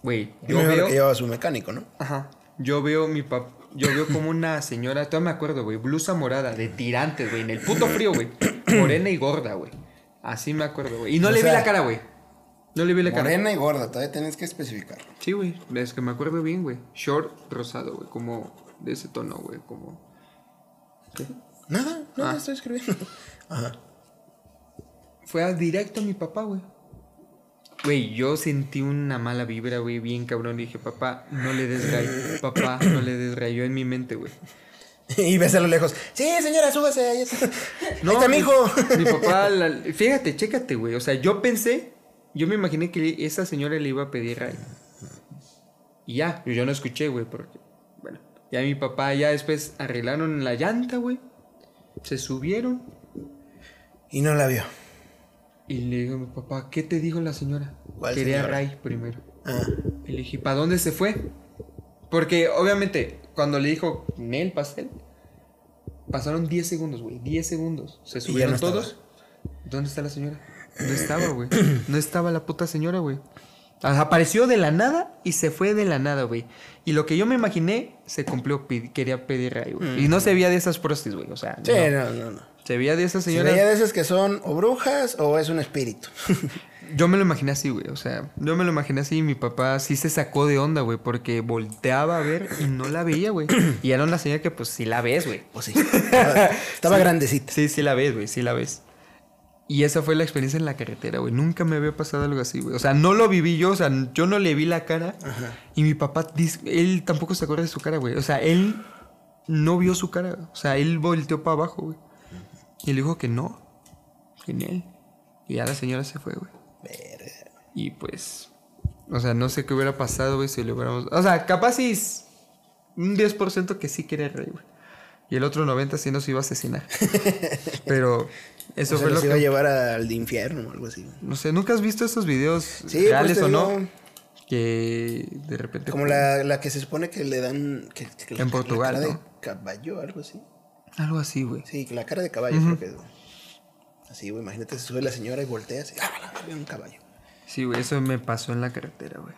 Güey, Yo me veo... que llevaba su mecánico, ¿no? Ajá. Yo veo mi papá. Yo veo como una señora, todavía me acuerdo, güey, blusa morada, de tirantes, güey, en el puto frío, güey. Morena y gorda, güey. Así me acuerdo, güey. Y no O le vi sea, la cara, güey. No le vi la cara. Morena y gorda, todavía tienes que especificarlo. Sí, güey. Es que me acuerdo bien, güey. Short rosado, güey. Como de ese tono, güey. Como. ¿Qué? Nada, nada, Ah. estoy escribiendo. Ajá. Fue a directo a mi papá, güey. Güey, yo sentí una mala vibra, güey, bien cabrón. Dije, papá, no le des ray. Papá, no le des ray. Yo en mi mente, güey. Y ves a lo lejos. Sí, señora, súbase. Ahí está, No, ahí está mi hijo. Mi papá, la- fíjate, chécate, güey. O sea, yo pensé, yo me imaginé que esa señora le iba a pedir ray. Y ya, yo no escuché, güey, porque, bueno, ya mi papá ya después arreglaron la llanta, güey. Se subieron Y no la vio. Y le digo a mi papá, ¿qué te dijo la señora? ¿Cuál Quería señora? ray primero. Ah. Y le dije, ¿para dónde se fue? Porque obviamente, cuando le dijo Nel pastel, pasaron 10 segundos, güey. 10 segundos. Se subieron no estaba. todos. ¿Dónde está la señora? No estaba, güey. No estaba la puta señora, güey. Apareció de la nada y se fue de la nada, güey. Y lo que yo me imaginé se cumplió. quería pedir ray, güey. Y no se veía de esas prostis, güey. O sea, Sí, no. no, no, no. Se veía de esas Se señoras. veía de esas que son o brujas o es un espíritu. Yo me lo imaginé así, güey. O sea, yo me lo imaginé así y mi papá sí se sacó de onda, güey. Porque volteaba a ver y no la veía, güey. Y era una señora que pues sí la ves, güey. o sí. Estaba, estaba grandecita. Sí, sí la ves, güey. Sí la ves. Y esa fue la experiencia en la carretera, güey. Nunca me había pasado algo así, güey. O sea, no lo viví yo, o sea, yo no le vi la cara. Y mi papá, él tampoco se acuerda de su cara, güey. O sea, él no vio su cara. O sea, él volteó para abajo, güey. Y le dijo que no. Que en él. Y ya la señora se fue, güey. Verga. Y pues, o sea, no sé qué hubiera pasado, güey, si le hubiéramos... O sea, capaz sí es un 10% que sí quiere rey, güey. Y el otro 90% sí nos iba a asesinar. Pero eso o sea, fue lo los iba a que... llevar al infierno o algo así. No sé, ¿nunca has visto estos videos Sí, pues reales o no? digo, Que de repente... Como la, la que se supone que le dan. que- que En Portugal, ¿no? de caballo, algo así. Algo así, güey. Sí, la cara de caballo, creo que es. Así, güey. Imagínate, se sube la señora y voltea así. ¡Ah, la un caballo! Sí, güey, eso me pasó en la carretera, güey.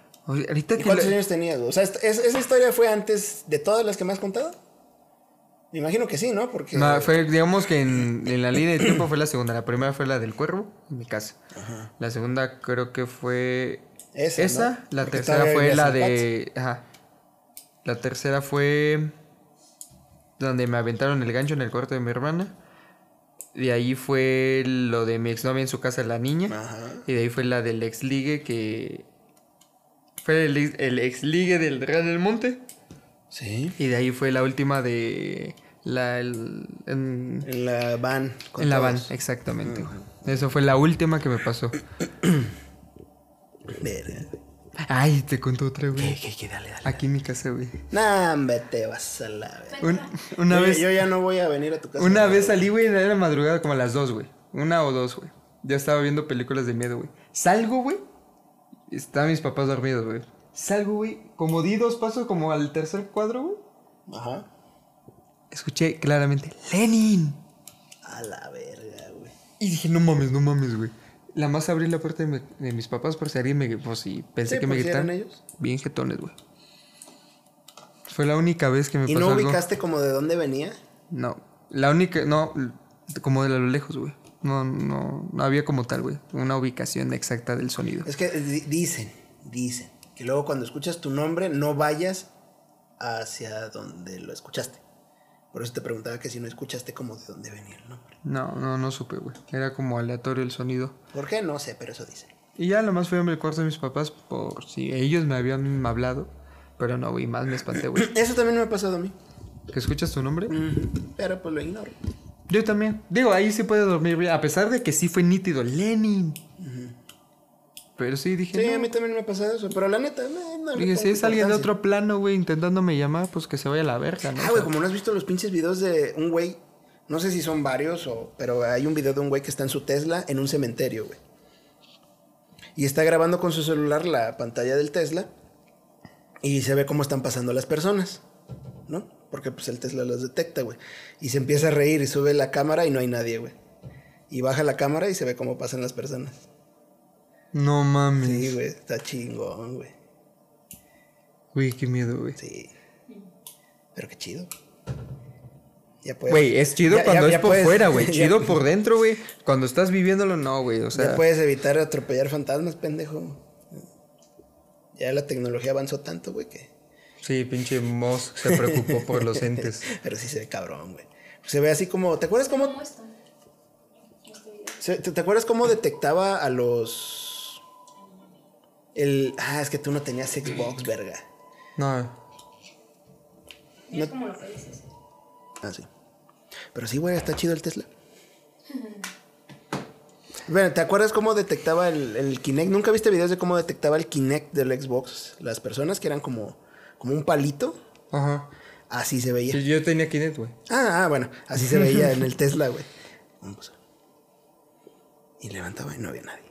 Ahorita ¿Y cuántos años tenías, güey? O sea, es- ¿esa historia fue antes de todas las que me has contado? Me imagino que sí, ¿no? Porque. No, fue, digamos que en, en la línea de tiempo fue la segunda. La primera fue la del cuervo, en mi casa. La segunda creo que fue Esa, esa. ¿no? La Porque tercera fue la de... Ajá. La tercera fue donde me aventaron el gancho en el cuarto de mi hermana. De ahí fue lo de mi exnovia en su casa, la niña. Ajá. Y de ahí fue la del ex ligue que... Fue el, ex- el ex ligue del Real del Monte. Sí. Y de ahí fue la última de... La, el- en, En la van. con en la van, exactamente. Eso fue la última que me pasó. Verga. Ay, te cuento otra, güey. ¿Qué, qué, qué? Dale, dale. Aquí en mi casa, güey. Nah, hombre, te vas a la. Un- una yo, vez, yo ya no voy a venir a tu casa. una vez salí, güey, era madrugada como a las dos, güey. Una o dos, güey. Ya estaba viendo películas de miedo, güey. Salgo, güey. Estaban mis papás dormidos, güey. Salgo, güey. Como di dos pasos como al tercer cuadro, güey. Ajá. Escuché claramente, Lenin. A la verga, güey. Y dije, no mames, no mames, güey. La más abrí la puerta de, mi- de mis papás por si alguien me... Por si pensé Sí, que me gritaron. ellos. Bien jetones, güey. Fue la única vez que me ¿Y pasó no algo. ubicaste como de dónde venía? No, la única, no, como de lo lejos, güey. No, no, no había como tal, güey. Una ubicación exacta del sonido. Es que di- dicen, dicen, que luego cuando escuchas tu nombre no vayas hacia donde lo escuchaste. Por eso te preguntaba que si no escuchaste como de dónde venía el nombre. No, no, no supe, güey. Era como aleatorio el sonido. ¿Por qué? No sé, pero eso dicen. Y ya lo más fue en el cuarto de mis papás por si ellos me habían hablado. Pero no, güey, más me espanté, güey. Eso también me ha pasado a mí. ¿Que escuchas tu nombre? Mm, Pero pues lo ignoro. Yo también. Digo, ahí sí puede dormir bien. A pesar de que sí fue nítido. Lenin. Pero sí dije. Sí, no. a mí también me ha pasado eso. Pero la neta, no, no Dije, si es alguien de otro plano, güey, intentándome llamar, pues que se vaya a la verga, ¿no? Ah, güey, como no has visto los pinches videos de un güey, no sé si son varios, o, pero hay un video de un güey que está en su Tesla en un cementerio, güey. Y está grabando con su celular la pantalla del Tesla y se ve cómo están pasando las personas, ¿no? Porque pues el Tesla los detecta, güey. Y se empieza a reír y sube la cámara y no hay nadie, güey. Y baja la cámara y se ve cómo pasan las personas. No mames. Sí, güey, está chingón, güey. Güey, qué miedo, güey. Sí. Pero qué chido. Ya puedes. Güey, es chido ya- cuando ya- es ya por puedes- fuera, güey. Chido por dentro, güey. Cuando estás viviéndolo, no, güey. O sea, ya puedes evitar atropellar fantasmas, pendejo. Ya la tecnología avanzó tanto, güey, que. sí, pinche Moss se preocupó por los entes. Pero sí se ve cabrón, güey. Se ve así como. ¿Te acuerdas cómo ¿Cómo está? Este video. Se- ¿Te, te acuerdas cómo detectaba a los. El. Ah, es que tú no tenías Xbox, verga. No, Mira cómo lo puedes hacer. Ah, sí. Pero sí, güey, está chido el Tesla. Bueno, ¿te acuerdas cómo detectaba el, el Kinect? ¿Nunca viste videos de cómo detectaba el Kinect del Xbox? Las personas que eran como, como un palito. ajá. Así se veía. Sí, yo tenía Kinect, güey. Ah, ah, bueno, así se veía en el Tesla, güey. Vamos. Y levantaba y no había nadie.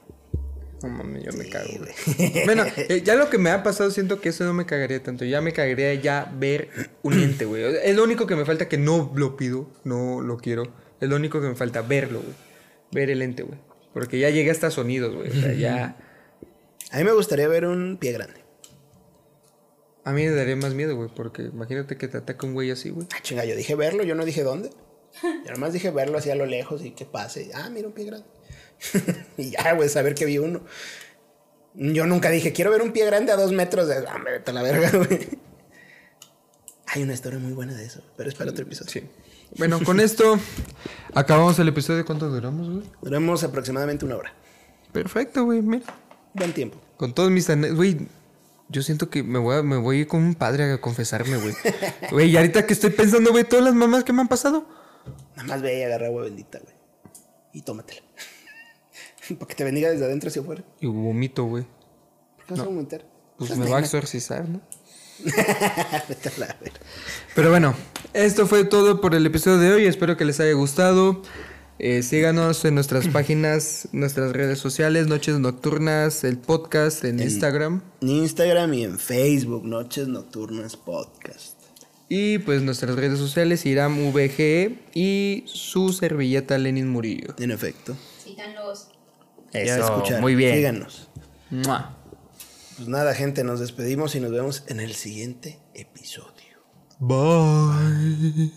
No mames, yo me cago, güey. Bueno, eh, ya lo que me ha pasado, siento que eso no me cagaría tanto. Ya me cagaría ya ver un ente, güey. Es lo único que me falta que no lo pido, no lo quiero. Es lo único que me falta, verlo, güey. Ver el ente, güey. Porque ya llegué hasta sonidos, güey. O sea, ya. A mí me gustaría ver un pie grande. A mí me daría más miedo, güey. Porque imagínate que te ataca un güey así, güey. Ah, chinga, yo dije verlo, yo no dije dónde. Yo nomás dije verlo así a lo lejos y que pase. Ah, mira un pie grande. y ya, güey, saber que vi uno. Yo nunca dije, quiero ver un pie grande a dos metros de. Ah, me vete a la verga, güey. Hay una historia muy buena de eso, pero es para otro episodio. Sí. Bueno, con esto acabamos el episodio. ¿Cuánto duramos, güey? Duramos aproximadamente una hora. Perfecto, güey. Mira. Buen tiempo. Con todos mis Güey, yo siento que me voy, a, me voy a ir con un padre a confesarme, güey. Güey, y ahorita que estoy pensando, güey, todas las mamás que me han pasado. Nada más ve y agarra agua bendita, güey. Y tómatela. para que te bendiga desde adentro hacia afuera. Y vomito, güey. ¿Por qué vas a vomitar? Pues me va a exorcizar, ¿no? Pero bueno, esto fue todo por el episodio de hoy. Espero que les haya gustado. Eh, síganos en nuestras páginas, nuestras redes sociales, Noches Nocturnas, el podcast en Instagram. En Instagram y en Facebook, Noches Nocturnas Podcast. Y pues nuestras redes sociales, Iram VG y su servilleta Lenin Murillo. En efecto. Síganlos. Ya escucharon. muy bien. Síganos. Mua. Pues nada, gente, nos despedimos y nos vemos en el siguiente episodio. Bye.